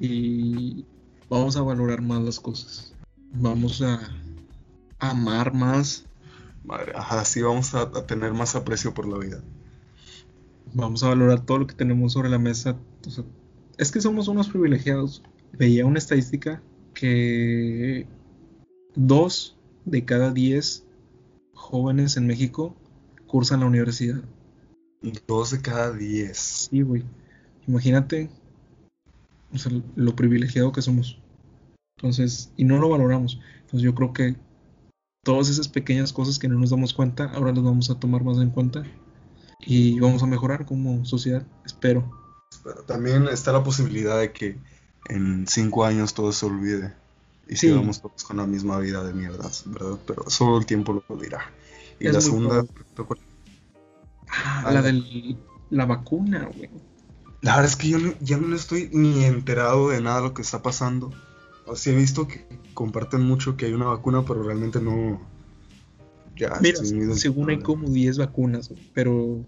B: Y vamos a valorar más las cosas. Vamos a amar más.
A: Madre, ajá, sí vamos a, a tener más aprecio por la vida.
B: Vamos a valorar todo lo que tenemos sobre la mesa. O sea, es que somos unos privilegiados. Veía una estadística que dos de cada diez jóvenes en México cursan la universidad.
A: Dos de cada diez.
B: Sí, güey. Imagínate o sea, lo privilegiado que somos. Entonces, y no lo valoramos. Entonces yo creo que todas esas pequeñas cosas que no nos damos cuenta, ahora las vamos a tomar más en cuenta. Y vamos a mejorar como sociedad, espero.
A: Pero también está la posibilidad de que en cinco años todo se olvide y
B: Sí.
A: sigamos todos con la misma vida de mierdas, ¿verdad? Pero solo el tiempo lo dirá. Y
B: Es
A: la segunda.
B: Ah,
A: Ah,
B: la
A: no.
B: de la vacuna, güey.
A: la verdad es que yo ya no estoy ni enterado de nada de lo que está pasando. O sea, he visto que comparten mucho que hay una vacuna, pero realmente no. Ya,
B: Mira, según hay como 10 vacunas, pero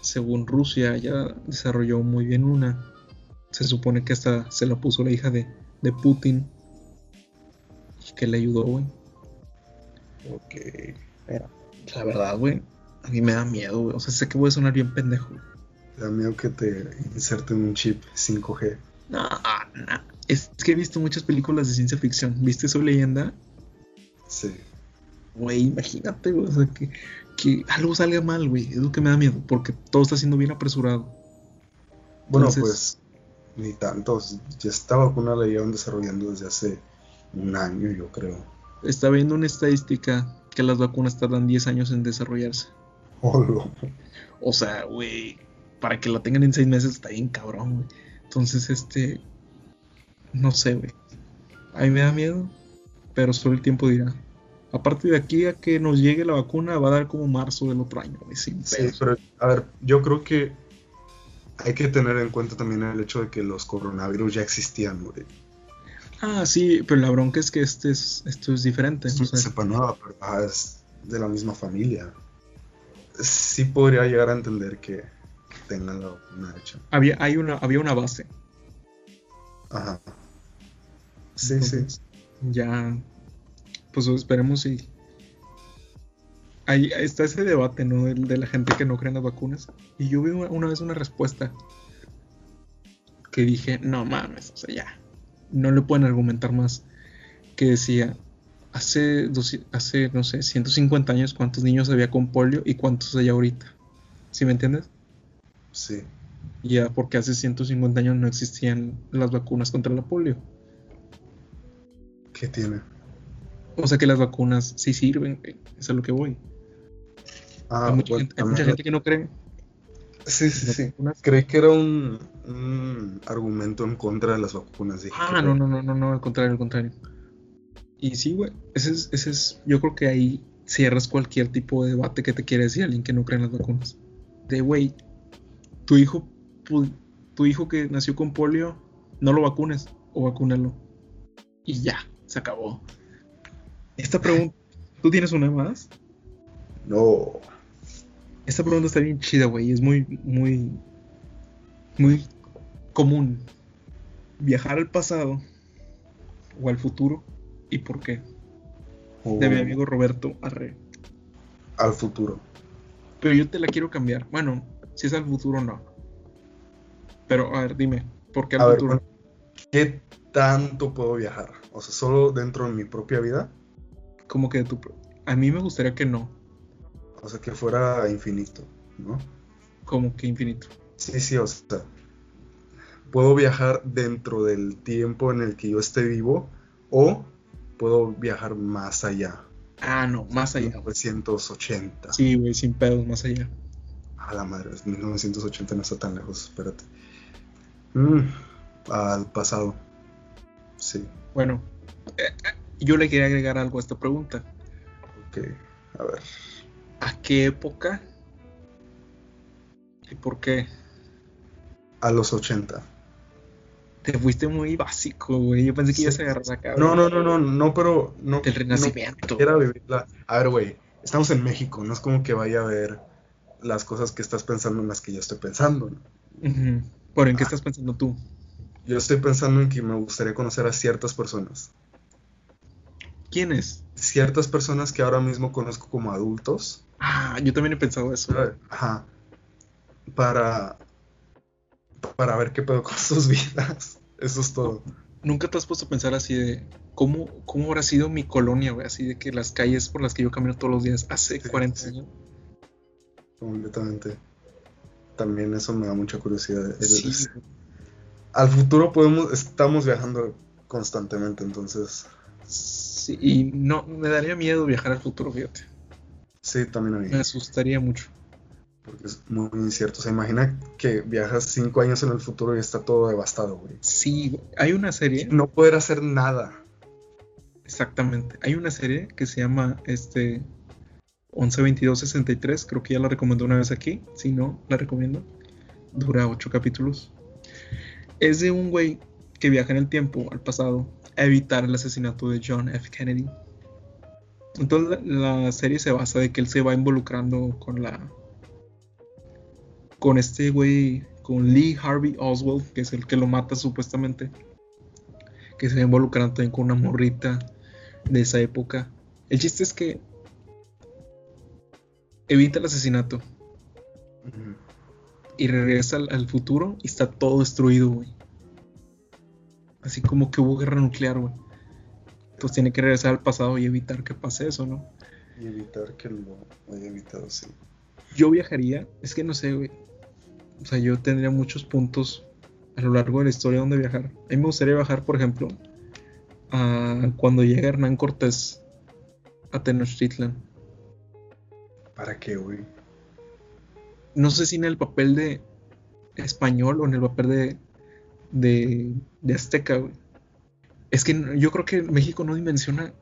B: según Rusia ya desarrolló muy bien una. Se supone que hasta se la puso la hija de, de Putin y que le ayudó, güey.
A: Ok.
B: La verdad, güey, a mí me da miedo, güey. O sea, sé que voy a sonar bien pendejo.
A: Te da miedo que te inserten un chip 5G.
B: No, no. Es que he visto muchas películas de ciencia ficción. ¿Viste Soy Leyenda?
A: Sí.
B: Güey, imagínate, güey. O sea, que, que algo salga mal, güey. Es lo que me da miedo. Porque todo está siendo bien apresurado.
A: Bueno,
B: Entonces-
A: pues ni tantos. Ya esta vacuna la llevan desarrollando desde hace un año, yo creo.
B: Está viendo una estadística que las vacunas tardan 10 años en desarrollarse.
A: Olo.
B: O sea, güey, para que la tengan en 6 meses está bien cabrón, güey. Entonces, este. No sé, güey. A mí me da miedo, pero solo el tiempo dirá. Aparte de aquí a que nos llegue la vacuna, va a dar como marzo del otro año, güey, sin
A: Sí, pero a ver, yo creo que hay que tener en cuenta también el hecho de que los coronavirus ya existían, güey.
B: Ah, sí, pero la bronca es que este es, esto es diferente.
A: Es
B: o sea,
A: nueva, pero ah, es de la misma familia. Sí podría llegar a entender que, que tengan la vacuna hecha.
B: había, hay una, había una base.
A: Ajá. Sí, sí.
B: Ya, pues esperemos y... Ahí está ese debate, ¿no? De, de la gente que no cree en las vacunas. Y yo vi una, una vez una respuesta que dije, no mames, o sea, ya. No le pueden argumentar más. Que decía, hace, dos- hace, no sé, 150 años, ¿cuántos niños había con polio y cuántos hay ahorita? ¿Sí me entiendes?
A: Sí.
B: Ya, porque hace 150 años no existían las vacunas contra la polio.
A: ¿Qué tiene?
B: O sea que las vacunas sí sirven, es a lo que voy.
A: Ah,
B: hay mucha,
A: bueno,
B: gente, hay mucha gente que no cree.
A: Sí, sí, sí.
B: vacunas.
A: Creí que era un, un argumento en contra de las vacunas. Dije,
B: Ah,
A: ¿qué
B: no, no, no, no, no, al contrario, al contrario. Y sí, güey. Ese es, ese es, yo creo que ahí cierras cualquier tipo de debate que te quiere decir alguien que no cree en las vacunas. De, güey, tu hijo, tu hijo que nació con polio, no lo vacunes o vacúnalo. Y ya, se acabó. Esta pregunta, ¿tú tienes una más?
A: No.
B: Esta pregunta está bien chida, güey. Es muy, muy, muy común. Viajar al pasado o al futuro y por qué. De mi
A: O
B: amigo Roberto Arre.
A: Al futuro.
B: Pero yo te la quiero cambiar. Bueno, si es al futuro, no. Pero, a ver, dime, ¿por qué al
A: A
B: futuro?
A: ¿qué tanto puedo viajar? O sea, solo dentro de mi propia vida.
B: Como que tu... A mí me gustaría que no.
A: O sea, que fuera infinito, ¿no?
B: Como que infinito.
A: Sí, sí, o sea, puedo viajar dentro del tiempo en el que yo esté vivo o puedo viajar más allá.
B: Ah, no, más allá.
A: 1980.
B: Sí, güey, sin pedos, más allá.
A: A la madre, 1980 no está tan lejos, espérate. Mm, al pasado. Sí.
B: Bueno, eh, eh, yo le quería agregar algo a esta pregunta.
A: Ok, a ver.
B: ¿A qué época? ¿Y por qué?
A: A los 80.
B: Te fuiste muy básico, güey. Yo pensé que ibas a agarrar.
A: No, no, no, no, no, pero no.
B: Del renacimiento.
A: No vivirla. A ver, güey, estamos en México, no es como que vaya a ver las cosas que estás pensando en las que yo estoy pensando.
B: ¿no? ¿Por en qué ah. estás pensando tú?
A: Yo estoy pensando en que me gustaría conocer a ciertas personas.
B: ¿Quiénes?
A: Ciertas personas que ahora mismo conozco como adultos.
B: Ah, yo también he pensado eso.
A: Ajá. Para. Para ver qué pedo con sus vidas. Eso es todo.
B: ¿Nunca te has puesto a pensar así de cómo, cómo habrá sido mi colonia, güey? Así de que las calles por las que yo camino todos los días hace 40 años
A: completamente. También eso me da mucha curiosidad. Al futuro podemos, estamos viajando constantemente, entonces.
B: Sí, y no, me daría miedo viajar al futuro, fíjate.
A: Sí, también a mí.
B: Me asustaría mucho.
A: Porque es muy incierto. Se imagina que viajas cinco años en el futuro y está todo devastado, güey.
B: Sí, hay una serie.
A: No poder hacer nada.
B: Exactamente. Hay una serie que se llama este 112263, creo que ya la recomendó una vez aquí, si no, la recomiendo. Dura 8 capítulos. Es de un güey que viaja en el tiempo, al pasado, a evitar el asesinato de John F. Kennedy. Entonces la serie se basa de que él se va involucrando con la... con este güey, con Lee Harvey Oswald, que es el que lo mata supuestamente. Que se va involucrando también con una morrita de esa época. El chiste es que evita el asesinato. Y regresa al, futuro y está todo destruido, güey. Así como que hubo guerra nuclear, güey. Entonces tiene que regresar al pasado y evitar que pase eso, ¿no?
A: Y evitar que lo haya evitado, sí.
B: Yo viajaría, es que no sé, güey. O sea, yo tendría muchos puntos a lo largo de la historia donde viajar. A mí me gustaría viajar, por ejemplo, a cuando llega Hernán Cortés a Tenochtitlan
A: ¿Para qué, güey?
B: No sé si en el papel de español o en el papel de, de, de azteca, güey. Es que yo creo que México no dimensiona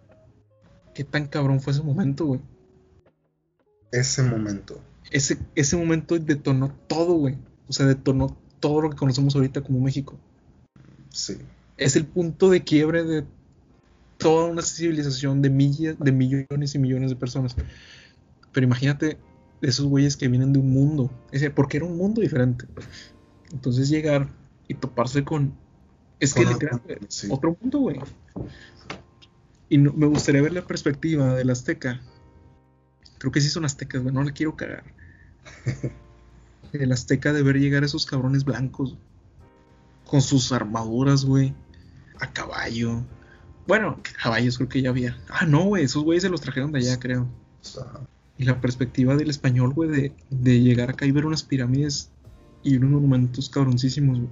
B: qué tan cabrón fue ese momento, güey.
A: Ese momento.
B: Ese, ese momento detonó todo, güey. O sea, detonó todo lo que conocemos ahorita como México.
A: Sí.
B: Es el punto de quiebre de toda una civilización de, millas, de millones y millones de personas. Pero imagínate esos güeyes que vienen de un mundo, ese, porque era un mundo diferente. Entonces llegar y toparse con... Es que literalmente otro mundo, güey. Y me gustaría ver la perspectiva del azteca. Creo que sí son aztecas, güey, no le quiero cagar. El azteca de ver llegar a esos cabrones blancos. Con sus armaduras, güey. A caballo. Bueno, caballos creo que ya había. Ah, no, güey, esos güeyes se los trajeron de allá, creo. Y la perspectiva del español, güey, de, llegar acá y ver unas pirámides y unos monumentos cabroncísimos, güey.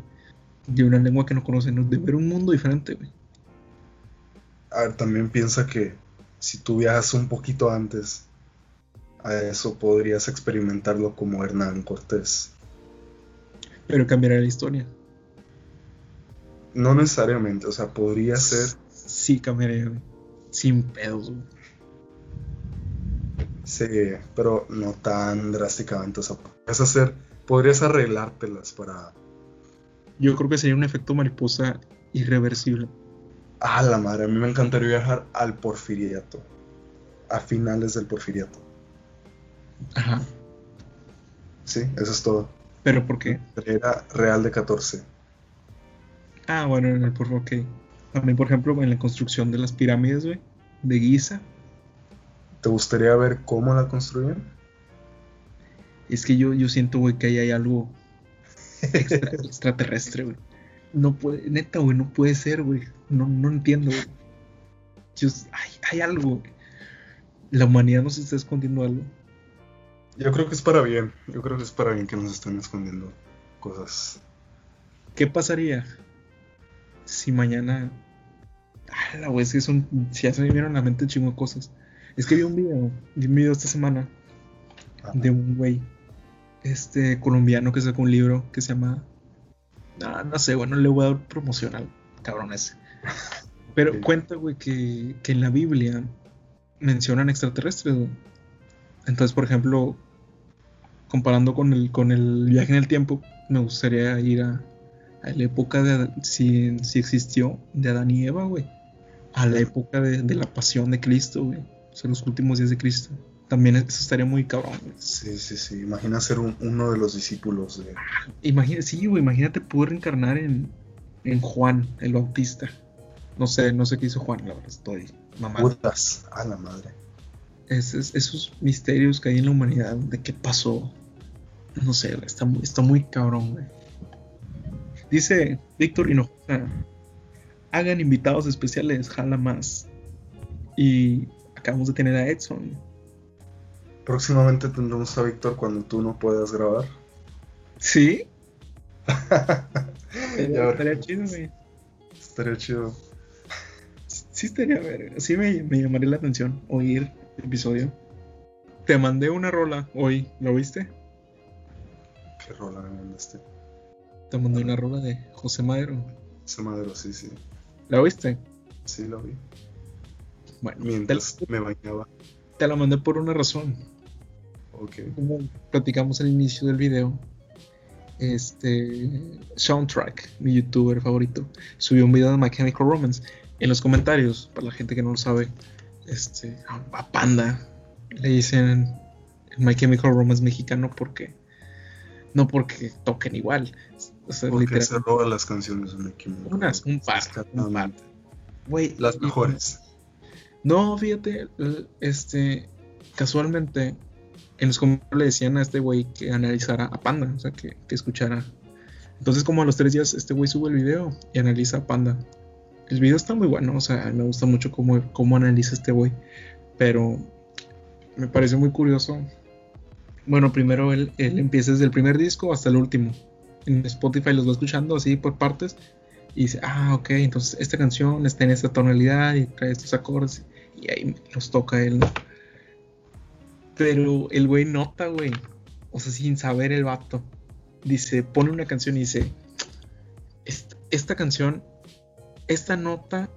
B: De una lengua que no conocen, de ver un mundo diferente, güey.
A: A ver, también piensa que si tú viajas un poquito antes a eso, podrías experimentarlo como Hernán Cortés.
B: Pero cambiaría la historia.
A: No necesariamente, o sea, podría ser.
B: Sí, cambiaría, güey. Sin pedos, güey.
A: Sí, pero no tan drásticamente. O sea, podrías hacer, podrías arreglártelas para.
B: Yo creo que sería un efecto mariposa irreversible.
A: Ah, la madre, a mí me encantaría viajar al porfiriato. A finales del porfiriato.
B: Ajá.
A: Sí, eso es todo.
B: ¿Pero por qué?
A: Era Real de 14.
B: Ah, bueno, en el porfiriato, ok. También, por ejemplo, en la construcción de las pirámides, güey, de Giza
A: ¿Te gustaría ver cómo la construyen?
B: Es que yo, yo siento, güey, que ahí hay algo extraterrestre, güey. no puede, neta, güey, no puede ser, güey. No, no entiendo, güey. hay, hay algo. La humanidad nos está escondiendo algo.
A: Yo creo que es para bien. Yo creo que es para bien que nos estén escondiendo cosas.
B: ¿Qué pasaría si mañana. Ah, la güey, es que son. Si ya se me vieron la mente chingo de cosas. Es que vi un video, vi un video esta semana de un güey, este colombiano que sacó un libro que se llama. Ah, no sé, bueno, le voy a dar promoción al cabrón ese. Pero cuenta, güey, que, que en la Biblia mencionan extraterrestres, güey. Entonces, por ejemplo, comparando con el, con el viaje en el tiempo, me gustaría ir a, a la época de si, si, existió de Adán y Eva, güey. A la época de, de, la pasión de Cristo, güey. Sea, los últimos días de Cristo. También eso estaría muy cabrón, güey.
A: Sí, sí, sí. Imagina ser un, uno de los discípulos de.
B: Imagina, sí, güey. Imagínate poder reencarnar en, en Juan, el Bautista. No sé, no sé qué hizo Juan, la verdad, estoy
A: mamando. Putas, a la madre.
B: Es, es, esos misterios que hay en la humanidad, de qué pasó. No sé, está muy, está muy cabrón, güey. Dice Víctor Hinojosa, hagan invitados especiales, jala más. Y acabamos de tener a Edson.
A: Próximamente tendremos a Víctor cuando tú no puedas grabar.
B: ¿Sí? estaría chido, güey.
A: Estaría chido.
B: Sí, estaría ver. Sí me, me llamaría la atención oír episodio. Te mandé una rola hoy, ¿lo viste?
A: ¿Qué rola me mandaste?
B: Te mandé una rola de José Madero.
A: José Madero, sí, sí.
B: ¿La viste?
A: Sí, la vi.
B: Bueno,
A: mientras me bañaba.
B: Te la mandé por una razón.
A: Ok.
B: Como platicamos al inicio del video, este Soundtrack, mi youtuber favorito, subió un video de My Chemical Romance. En los comentarios, para la gente que no lo sabe, este, a Panda le dicen My Chemical Romance mexicano porque no porque toquen igual.
A: O sea, porque se roban las canciones de My
B: Chemical Unas, un par, un par.
A: las mejores.
B: No, fíjate, este, casualmente en los comentarios le decían a este güey que analizara a Panda, o sea, que, escuchara. Entonces, como a los tres días, este güey sube el video y analiza a Panda. El video está muy bueno, o sea, me gusta mucho cómo, cómo analiza este güey. Pero me parece muy curioso. Bueno, primero él, él empieza desde el primer disco hasta el último. En Spotify los va escuchando así por partes. Y dice, ah, ok, entonces esta canción está en esta tonalidad y trae estos acordes. Y ahí los toca él, ¿no? Pero el güey nota, güey. O sea, sin saber el vato. Dice, pone una canción y dice, esta canción esta nota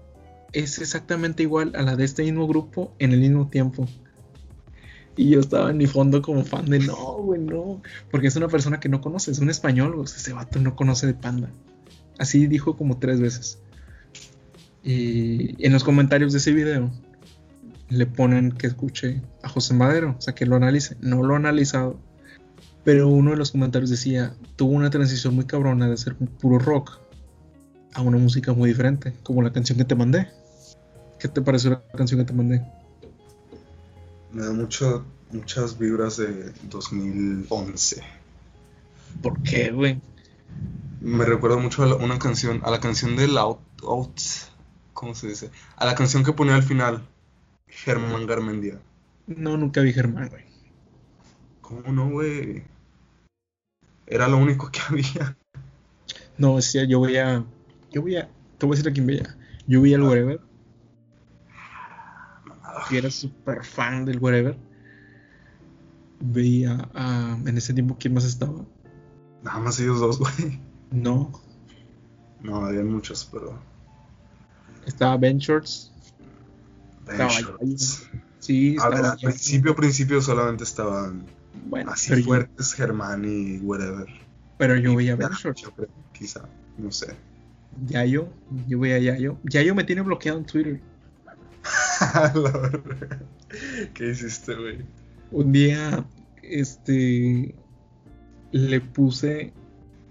B: es exactamente igual a la de este mismo grupo en el mismo tiempo. Y yo estaba en mi fondo como fan de no, güey, no. Porque es una persona que no conoce, es un español, güey. Ese vato no conoce de panda. Así dijo como tres veces. Y en los comentarios de ese video le ponen que escuche a José Madero, o sea, que lo analice. No lo ha analizado. Pero uno de los comentarios decía, tuvo una transición muy cabrona de ser puro rock a una música muy diferente, como la canción que te mandé. ¿Qué te pareció la canción que te mandé?
A: Me da mucho, muchas vibras de 2011.
B: ¿Por qué, güey?
A: Me recuerda mucho a una canción, a la canción de Out, Out, ¿cómo se dice? A la canción que ponía al final, Germán Garmendia.
B: No, nunca vi Germán, güey.
A: ¿Cómo no, güey? Era lo único que había.
B: No, decía, yo voy a yo voy a. Te voy a decir a quién veía. Yo vi al ah. Wherever. Y era súper fan del Wherever. Veía a. En ese tiempo, ¿quién más estaba?
A: Nada más ellos dos, güey.
B: No.
A: No, había muchos, pero.
B: Estaba Ben Shorts. Sí,
A: a ver, al principio, principio solamente estaban. Bueno, así fuertes Germán y whatever.
B: Pero yo veía Ben Shorts.
A: Quizá, no sé.
B: Yayo, yo voy a Yayo. Yayo me tiene bloqueado en Twitter.
A: ¿Qué hiciste, güey?
B: Un día, este, le puse,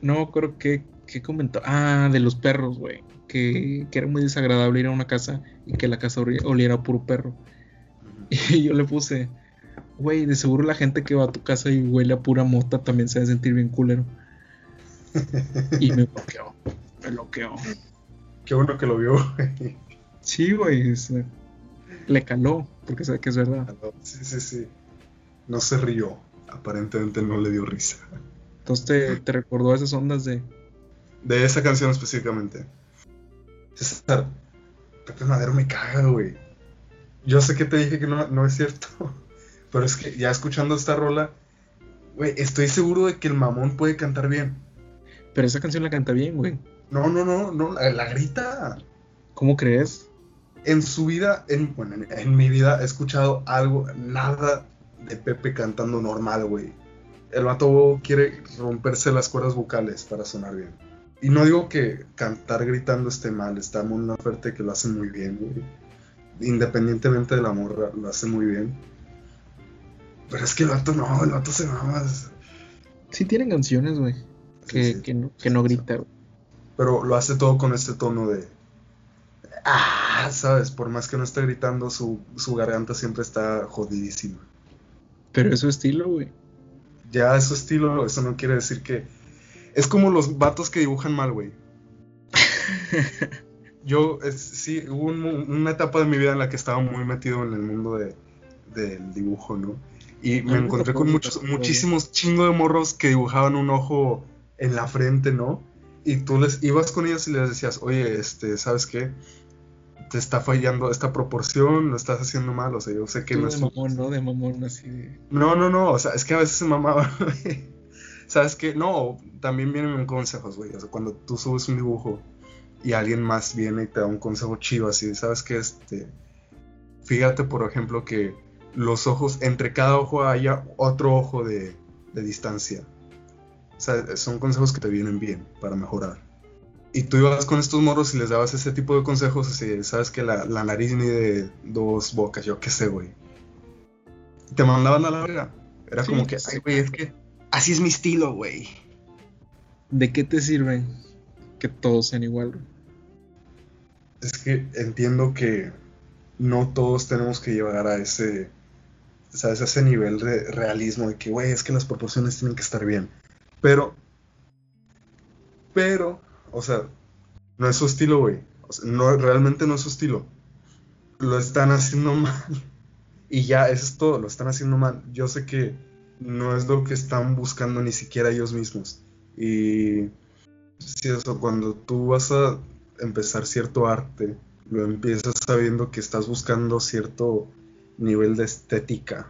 B: no creo que, ¿qué comentó? Ah, de los perros, güey. Que, que, era muy desagradable ir a una casa y que la casa oliera a puro perro. Y yo le puse, güey, de seguro la gente que va a tu casa y huele a pura mota también se va a sentir bien culero. y me bloqueó. Me bloqueó.
A: Qué bueno que lo vio, güey.
B: Sí, güey. se- Le caló, porque sabe que es verdad.
A: Sí, sí, sí. No se rió. Aparentemente no le dio risa.
B: Entonces te, te recordó esas ondas de.
A: De esa canción específicamente. César, Pepe Madero me caga, güey. Yo sé que te dije que no, no es cierto. Pero es que ya escuchando esta rola, güey, estoy seguro de que el mamón puede cantar bien.
B: Pero esa canción la canta bien, güey.
A: No, no, no, no, la, la grita.
B: ¿Cómo crees?
A: En su vida, en, bueno, en, en mi vida he escuchado algo, nada de Pepe cantando normal, güey. El vato quiere romperse las cuerdas vocales para sonar bien. Y no digo que cantar gritando esté mal, está muy una oferta que lo hace muy bien, güey. Independientemente de la morra, lo hace muy bien. Pero es que el vato no, el vato se mama.
B: Sí tienen canciones, güey. Que,
A: Sí, sí.
B: que, no, que no grita, güey.
A: Pero lo hace todo con este tono de. Ah, ¿sabes? Por más que no esté gritando, su, su garganta siempre está jodidísima.
B: Pero es su estilo, güey.
A: Ya es su estilo, eso no quiere decir que. Es como los vatos que dibujan mal, güey. Yo, es- sí, hubo un una etapa de mi vida en la que estaba muy metido en el mundo de, del dibujo, ¿no? Y me encontré con muchos, muchísimos chingo de morros que dibujaban un ojo en la frente, ¿no? Y tú les ibas con ellos y les decías, oye, este, ¿sabes qué? Te está fallando esta proporción, lo estás haciendo mal, o sea, yo sé que no
B: de
A: es
B: mamón, ¿no? De mamón, así de.
A: no, no, no, o sea, es que a veces se mamaba. ¿Sabes qué? No, también vienen consejos, güey. O sea, cuando tú subes un dibujo y alguien más viene y te da un consejo chido así, ¿sabes qué? Este, fíjate, por ejemplo, que los ojos, entre cada ojo haya otro ojo de, de distancia. O sea, son consejos que te vienen bien para mejorar. Y tú ibas con estos morros y les dabas ese tipo de consejos, así, ¿sabes que la, la nariz mide dos bocas, yo qué sé, güey. Te mandaban a la verga. Era
B: Sí,
A: como que, ay, güey, es que así es mi estilo, güey.
B: ¿De qué te sirve que todos sean igual?
A: Es que entiendo que no todos tenemos que llegar a ese, ¿sabes? A ese nivel de realismo de que, güey, es que las proporciones tienen que estar bien. Pero, pero, o sea, no es su estilo, güey. O sea, no, realmente no es su estilo. Lo están haciendo mal. Y ya, eso es todo, lo están haciendo mal. Yo sé que no es lo que están buscando ni siquiera ellos mismos. Y sí, eso, cuando tú vas a empezar cierto arte, lo empiezas sabiendo que estás buscando cierto nivel de estética.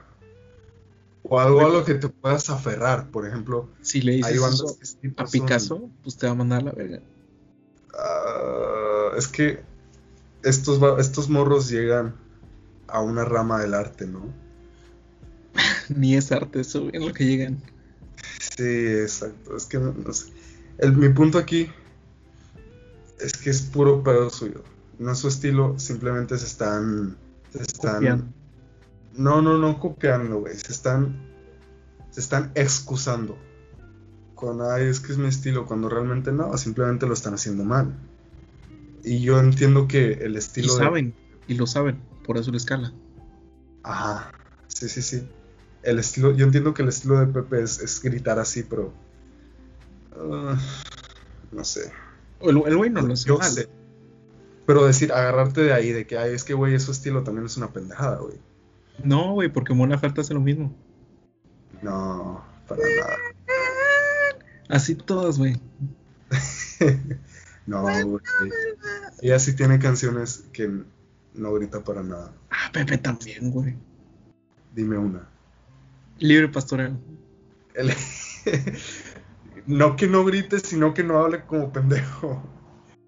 A: O algo a lo que te puedas aferrar, por ejemplo.
B: Si le dices eso
A: sí,
B: a
A: son-
B: Picasso, pues te va a mandar la verga.
A: Ah, es que estos, estos morros llegan a una rama del arte, ¿no?
B: Ni es arte eso, en lo que llegan.
A: Sí, exacto. Es que no, no sé. El- mi punto aquí es que es puro pedo suyo. No es su estilo, simplemente se están. Se están.
B: Copiando.
A: No, no, no copiando, güey. Se están. Se están excusando. Con ay, es que es mi estilo, cuando realmente no, simplemente lo están haciendo mal. Y yo entiendo que el
B: Y
A: estilo de-
B: saben, y lo saben, por eso la escala.
A: Ajá, sí, sí, sí. El estilo, yo entiendo que el estilo de Pepe es, es gritar así, pero. ah, no sé.
B: El, el güey no lo hace
A: Yo
B: mal.
A: sé. Pero decir, agarrarte de ahí, de que, ay, es que, güey, su estilo también es una pendejada, güey.
B: No, güey, porque Mon Laferte hace lo mismo.
A: No, para nada.
B: Así todas, güey.
A: no, güey. Ella sí tiene canciones que no grita para nada.
B: Ah, Pepe también, güey.
A: Dime una.
B: Libre pastoreo.
A: El- no que no grite, sino que no hable como pendejo.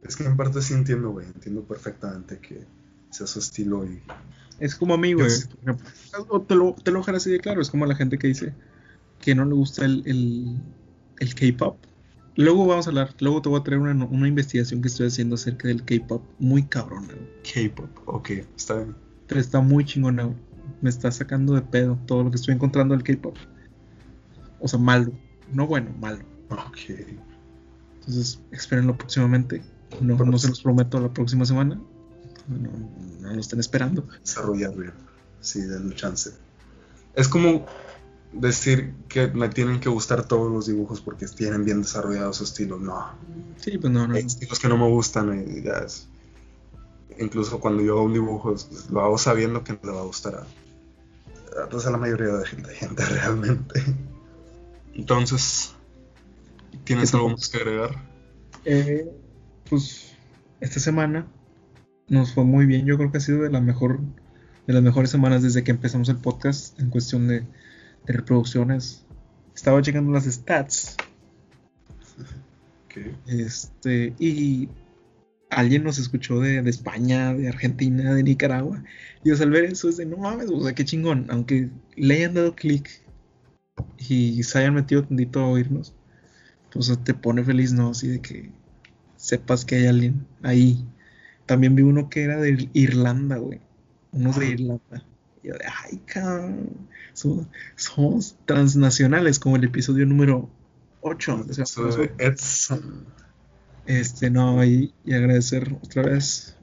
A: Es que en parte sí entiendo, güey. Entiendo perfectamente que sea su estilo y.
B: Es como a mí, güey. Te lo, te lo así de claro. Es como la gente que dice que no le gusta el, el, el K-pop. Luego vamos a hablar. Luego te voy a traer una, una investigación que estoy haciendo acerca del K-pop. Muy cabrona, güey.
A: K-pop, ok, está bien.
B: Pero está muy chingona, güey. Me está sacando de pedo todo lo que estoy encontrando del K-pop. O sea, malo. No bueno, malo.
A: Ok.
B: Entonces, espérenlo próximamente. No, no se los prometo la próxima semana. No, no lo estén esperando.
A: Desarrollar bien. Sí, denle chance. Es como. decir que me tienen que gustar todos los dibujos porque tienen bien desarrollado su estilo. No.
B: Sí, pues no, no.
A: Hay estilos que no me gustan y ya es- Incluso cuando yo hago un dibujo, pues, lo hago sabiendo que no le va a gustar a, a, pues, a la mayoría de gente, gente realmente. Entonces, ¿tienes
B: ¿Qué
A: algo más que agregar?
B: Eh, pues esta semana nos fue muy bien. Yo creo que ha sido de la mejor, de las mejores semanas desde que empezamos el podcast en cuestión de, de reproducciones. Estaba checando las stats.
A: ¿Qué?
B: Este, y alguien nos escuchó de, de España, de Argentina, de Nicaragua. Y o sea, al ver eso es de no mames, o sea, qué chingón. Aunque le hayan dado clic y se hayan metido tantito a oírnos, pues te pone feliz, ¿no? Así de que sepas que hay alguien ahí. También vi uno que era de Irlanda, güey. Uno de Irlanda. Y yo de, ay, cabrón. Somos, somos transnacionales, como el episodio número 8.
A: Eso de Edson.
B: Este, no, y, y agradecer otra vez.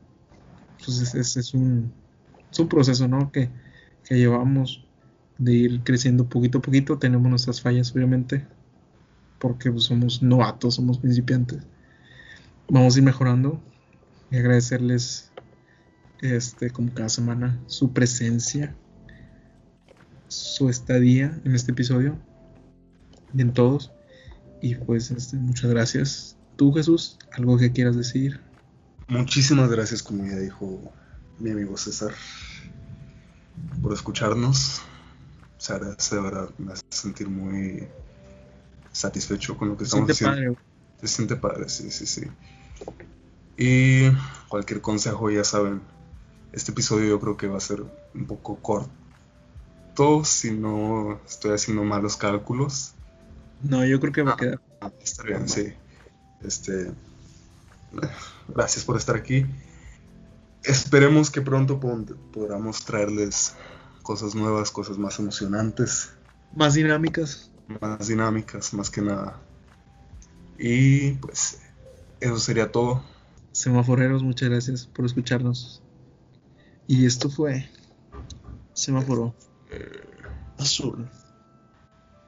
B: Pues es, es- un, es un proceso, ¿no? Que, que llevamos de ir creciendo poquito a poquito. Tenemos nuestras fallas, obviamente, porque pues, somos novatos, somos principiantes. Vamos a ir mejorando y agradecerles, este, como cada semana, su presencia, su estadía en este episodio y en todos. Y pues, este, muchas gracias. Tú, Jesús, algo que quieras decir.
A: Muchísimas gracias, como ya dijo mi amigo César, por escucharnos. Se agradece, de verdad, me hace sentir muy satisfecho con lo que
B: Se
A: estamos haciendo.
B: padre.
A: Se siente padre, sí, sí, sí. Y cualquier consejo, ya saben, este episodio yo creo que va a ser un poco corto, si no estoy haciendo malos cálculos.
B: No, yo creo que va a
A: Ah.
B: quedar.
A: Ah, está bien, sí. Este, gracias por estar aquí. Esperemos que pronto pod- podamos traerles cosas nuevas, cosas más emocionantes,
B: Más dinámicas.
A: más dinámicas, más que nada. Y pues eso sería todo.
B: Semaforeros, muchas gracias por escucharnos. Y esto fue Semáforo
A: Eh,
B: Azul.